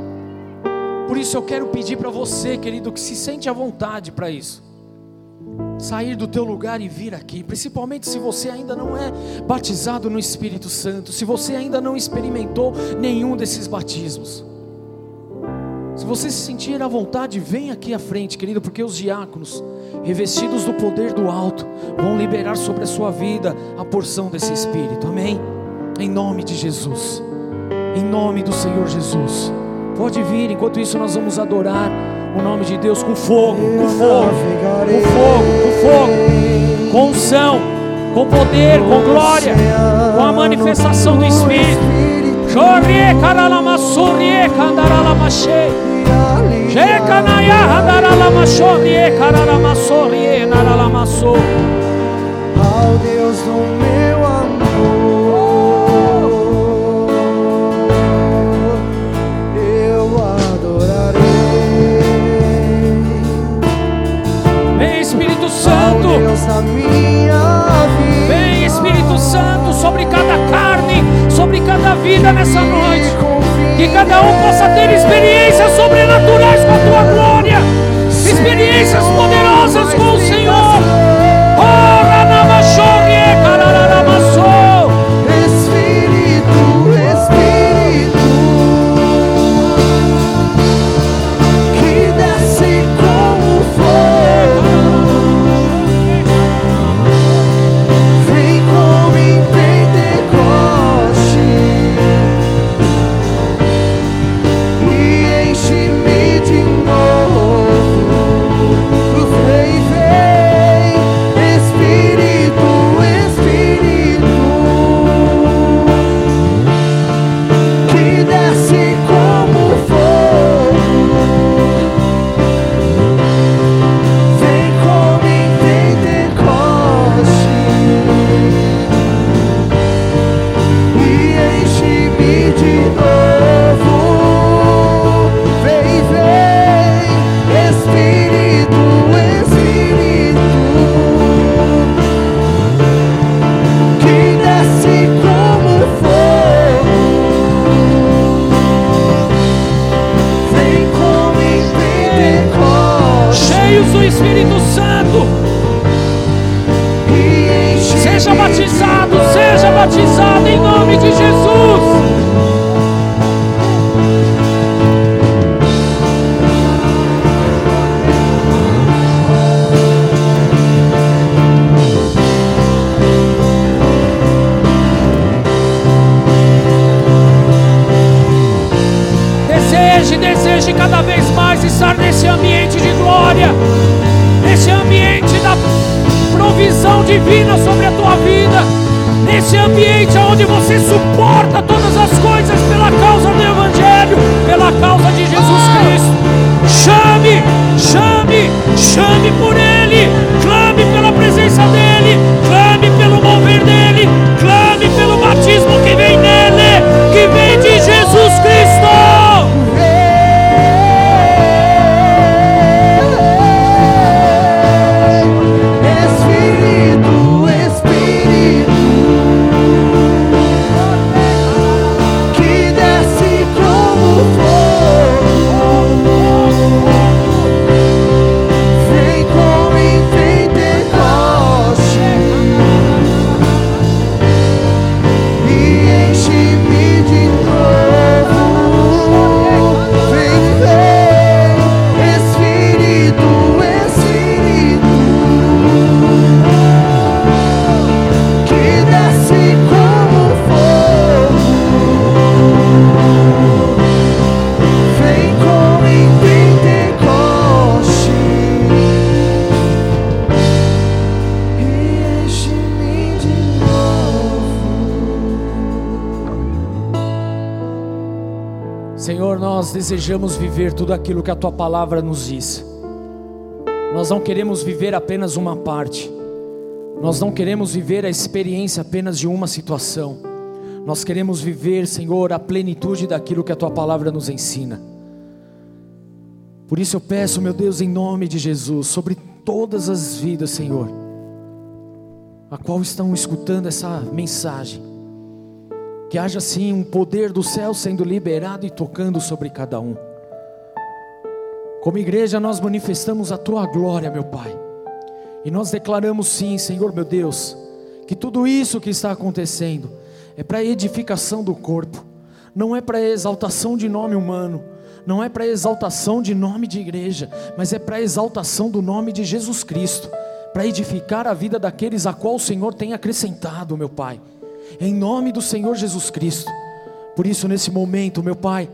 Por isso eu quero pedir para você, querido, que se sente à vontade para isso. Sair do teu lugar e vir aqui, principalmente se você ainda não é batizado no Espírito Santo, se você ainda não experimentou nenhum desses batismos. Se você se sentir à vontade, vem aqui à frente, querido, porque os diáconos, revestidos do poder do alto, vão liberar sobre a sua vida a porção desse Espírito, amém? Em nome de Jesus, em nome do Senhor Jesus. Pode vir, enquanto isso nós vamos adorar o nome de Deus com fogo, com fogo, com fogo, com fogo, com unção, com poder, com glória, com a manifestação do Espírito. Chorie, caralamassourie, candaralamache. Shekanaya, handaralamachorie, caralamassourie, naralamassou. Ao Deus do meu cada vida nessa noite. Que cada um possa ter experiências sobrenaturais com a tua glória, experiências poderosas com o Senhor. Batizado em nome de Jesus. Deseje, deseje cada vez mais estar nesse ambiente de glória, nesse ambiente da provisão divina sobre a tua vida, nesse ambiente onde você suporta todas as coisas pela causa do Evangelho, pela causa de Jesus Cristo. Chame, chame, chame por Ele, clame pela presença dEle, clame pelo mover dEle, clame desejamos viver tudo aquilo que a tua palavra nos diz. Nós não queremos viver apenas uma parte. Nós não queremos viver a experiência apenas de uma situação. Nós queremos viver, Senhor, a plenitude daquilo que a tua palavra nos ensina. Por isso eu peço, meu Deus, em nome de Jesus, sobre todas as vidas, Senhor, a qual estão escutando essa mensagem que haja sim um poder do céu sendo liberado e tocando sobre cada um. Como igreja, nós manifestamos a tua glória, meu Pai. E nós declaramos sim, Senhor meu Deus, que tudo isso que está acontecendo é para edificação do corpo, não é para exaltação de nome humano, não é para exaltação de nome de igreja, mas é para exaltação do nome de Jesus Cristo, para edificar a vida daqueles a qual o Senhor tem acrescentado, meu Pai em nome do Senhor Jesus Cristo. Por isso, nesse momento, meu Pai,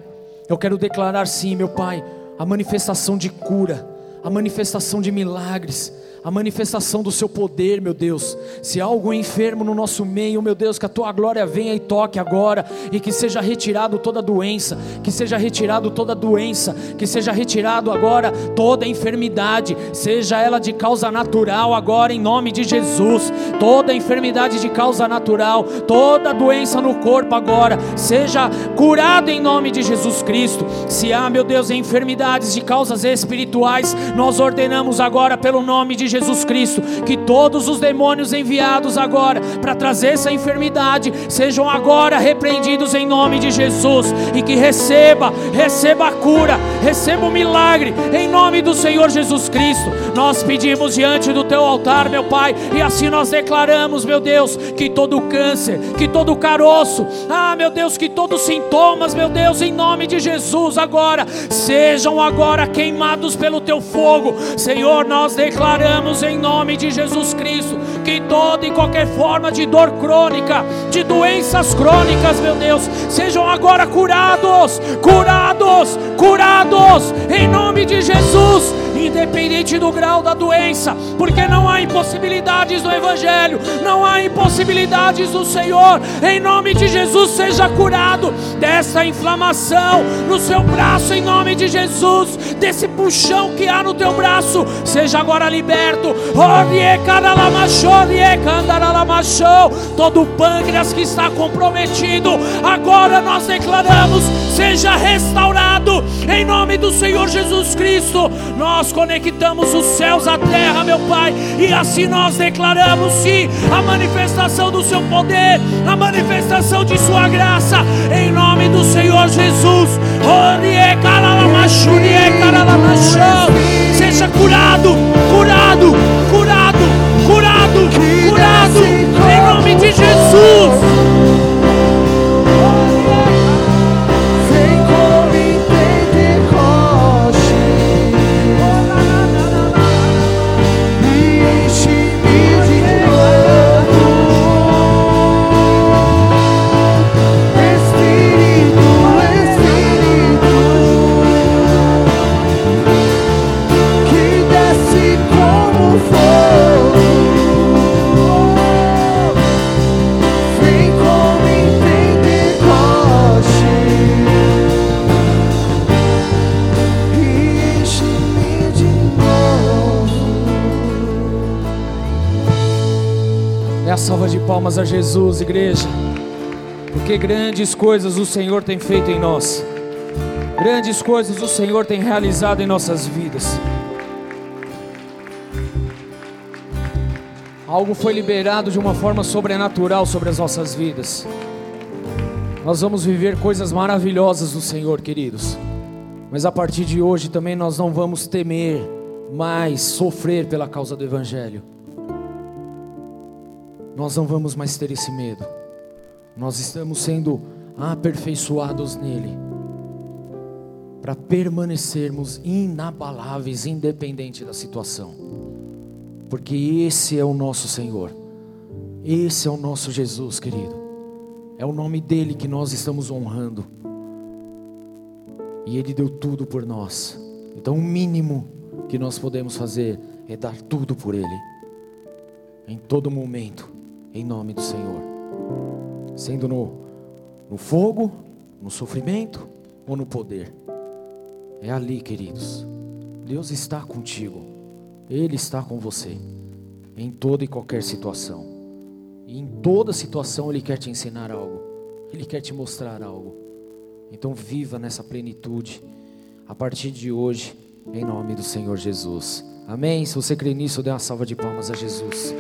eu quero declarar sim, meu Pai, a manifestação de cura, a manifestação de milagres, a manifestação do seu poder, meu Deus. Se há algum enfermo no nosso meio, meu Deus, que a tua glória venha e toque agora, e que seja retirado toda doença, que seja retirado toda doença, que seja retirado agora toda enfermidade, seja ela de causa natural agora em nome de Jesus. Toda enfermidade de causa natural, toda doença no corpo agora, seja curado em nome de Jesus Cristo. Se há, meu Deus, enfermidades de causas espirituais, nós ordenamos agora pelo nome de Jesus Cristo, que todos os demônios enviados agora para trazer essa enfermidade sejam agora repreendidos em nome de Jesus e que receba, receba a cura, receba o milagre em nome do Senhor Jesus Cristo. Nós pedimos diante do teu altar, meu Pai, e assim nós declaramos, meu Deus, que todo câncer, que todo caroço, ah, meu Deus, que todos os sintomas, meu Deus, em nome de Jesus agora sejam agora queimados pelo teu fogo. Senhor, nós declaramos declaramos em nome de Jesus Cristo que toda e qualquer forma de dor crônica, de doenças crônicas, meu Deus, sejam agora curados, curados, curados, em nome de Jesus independente do grau da doença, porque não há impossibilidades no Evangelho, não há impossibilidades do Senhor. Em nome de Jesus, seja curado dessa inflamação no seu braço, em nome de Jesus, desse puxão que há no teu braço, seja agora liberto. Todo o pâncreas que está comprometido, agora nós declaramos, seja restaurado em nome do Senhor Jesus Cristo. Nós conectamos os céus à terra, meu Pai, e assim nós declaramos sim a manifestação do Seu poder, a manifestação de Sua graça, em nome do Senhor Jesus. Seja curado, curado, curado, curado, curado, em salva de palmas a Jesus, igreja. Porque grandes coisas o Senhor tem feito em nós. Grandes coisas o Senhor tem realizado em nossas vidas. Algo foi liberado de uma forma sobrenatural sobre as nossas vidas. Nós vamos viver coisas maravilhosas do Senhor, queridos. Mas a partir de hoje também nós não vamos temer mais sofrer pela causa do Evangelho. Nós não vamos mais ter esse medo. Nós estamos sendo aperfeiçoados nele para permanecermos inabaláveis, independente da situação porque esse é o nosso Senhor, esse é o nosso Jesus, querido. É o nome dele que nós estamos honrando, e ele deu tudo por nós. Então, o mínimo que nós podemos fazer é dar tudo por ele, em todo momento, em nome do Senhor, sendo no, no fogo, no sofrimento ou no poder. É ali, queridos. Deus está contigo. Ele está com você em toda e qualquer situação. E em toda situação Ele quer te ensinar algo, Ele quer te mostrar algo. Então viva nessa plenitude a partir de hoje, em nome do Senhor Jesus. Amém? Se você crê nisso, dê uma salva de palmas a Jesus.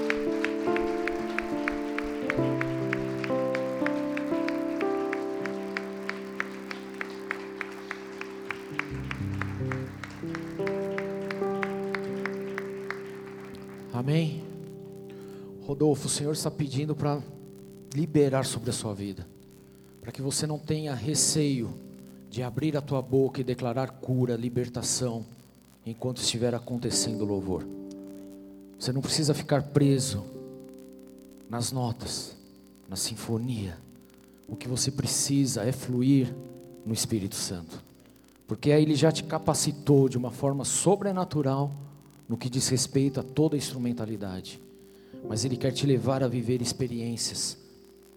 Rodolfo, o Senhor está pedindo para liberar sobre a sua vida, para que você não tenha receio de abrir a tua boca e declarar cura, libertação, enquanto estiver acontecendo o louvor. Você não precisa ficar preso nas notas, na sinfonia. O que você precisa é fluir no Espírito Santo, porque aí Ele já te capacitou de uma forma sobrenatural no que diz respeito a toda instrumentalidade, mas Ele quer te levar a viver experiências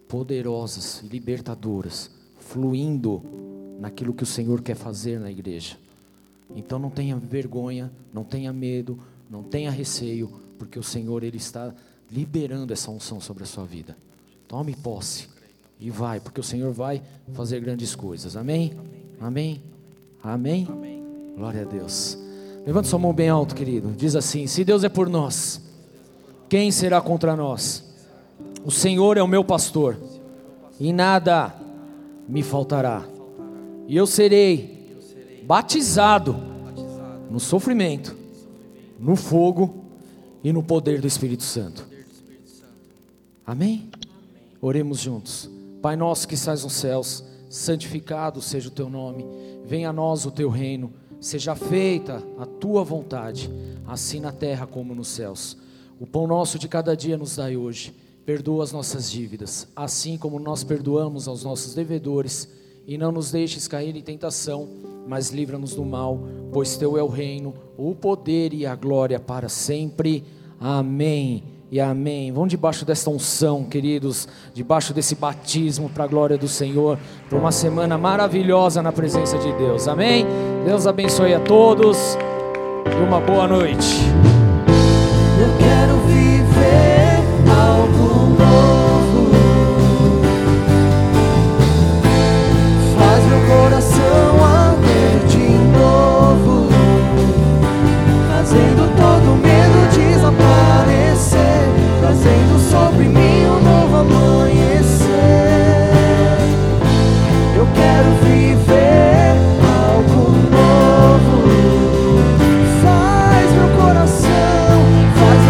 poderosas e libertadoras, fluindo naquilo que o Senhor quer fazer na igreja. Então não tenha vergonha, não tenha medo, não tenha receio, porque o Senhor ele está liberando essa unção sobre a sua vida. Tome posse e vai, porque o Senhor vai fazer grandes coisas. Amém? Amém? Amém? Amém. Glória a Deus. Levanta sua mão bem alto, querido. Diz assim: Se Deus é por nós, quem será contra nós? O Senhor é o meu pastor, e nada me faltará. E eu serei batizado no sofrimento, no fogo e no poder do Espírito Santo. Amém? Oremos juntos. Pai nosso que estás nos céus, santificado seja o teu nome. Venha a nós o teu reino Seja feita a tua vontade, assim na terra como nos céus. O pão nosso de cada dia nos dai hoje. Perdoa as nossas dívidas, assim como nós perdoamos aos nossos devedores, e não nos deixes cair em tentação, mas livra-nos do mal, pois teu é o reino, o poder e a glória para sempre. Amém e amém. Vão debaixo desta unção, queridos, debaixo desse batismo para a glória do Senhor, para uma semana maravilhosa na presença de Deus. Amém? Deus abençoe a todos e uma boa noite. sendo sobre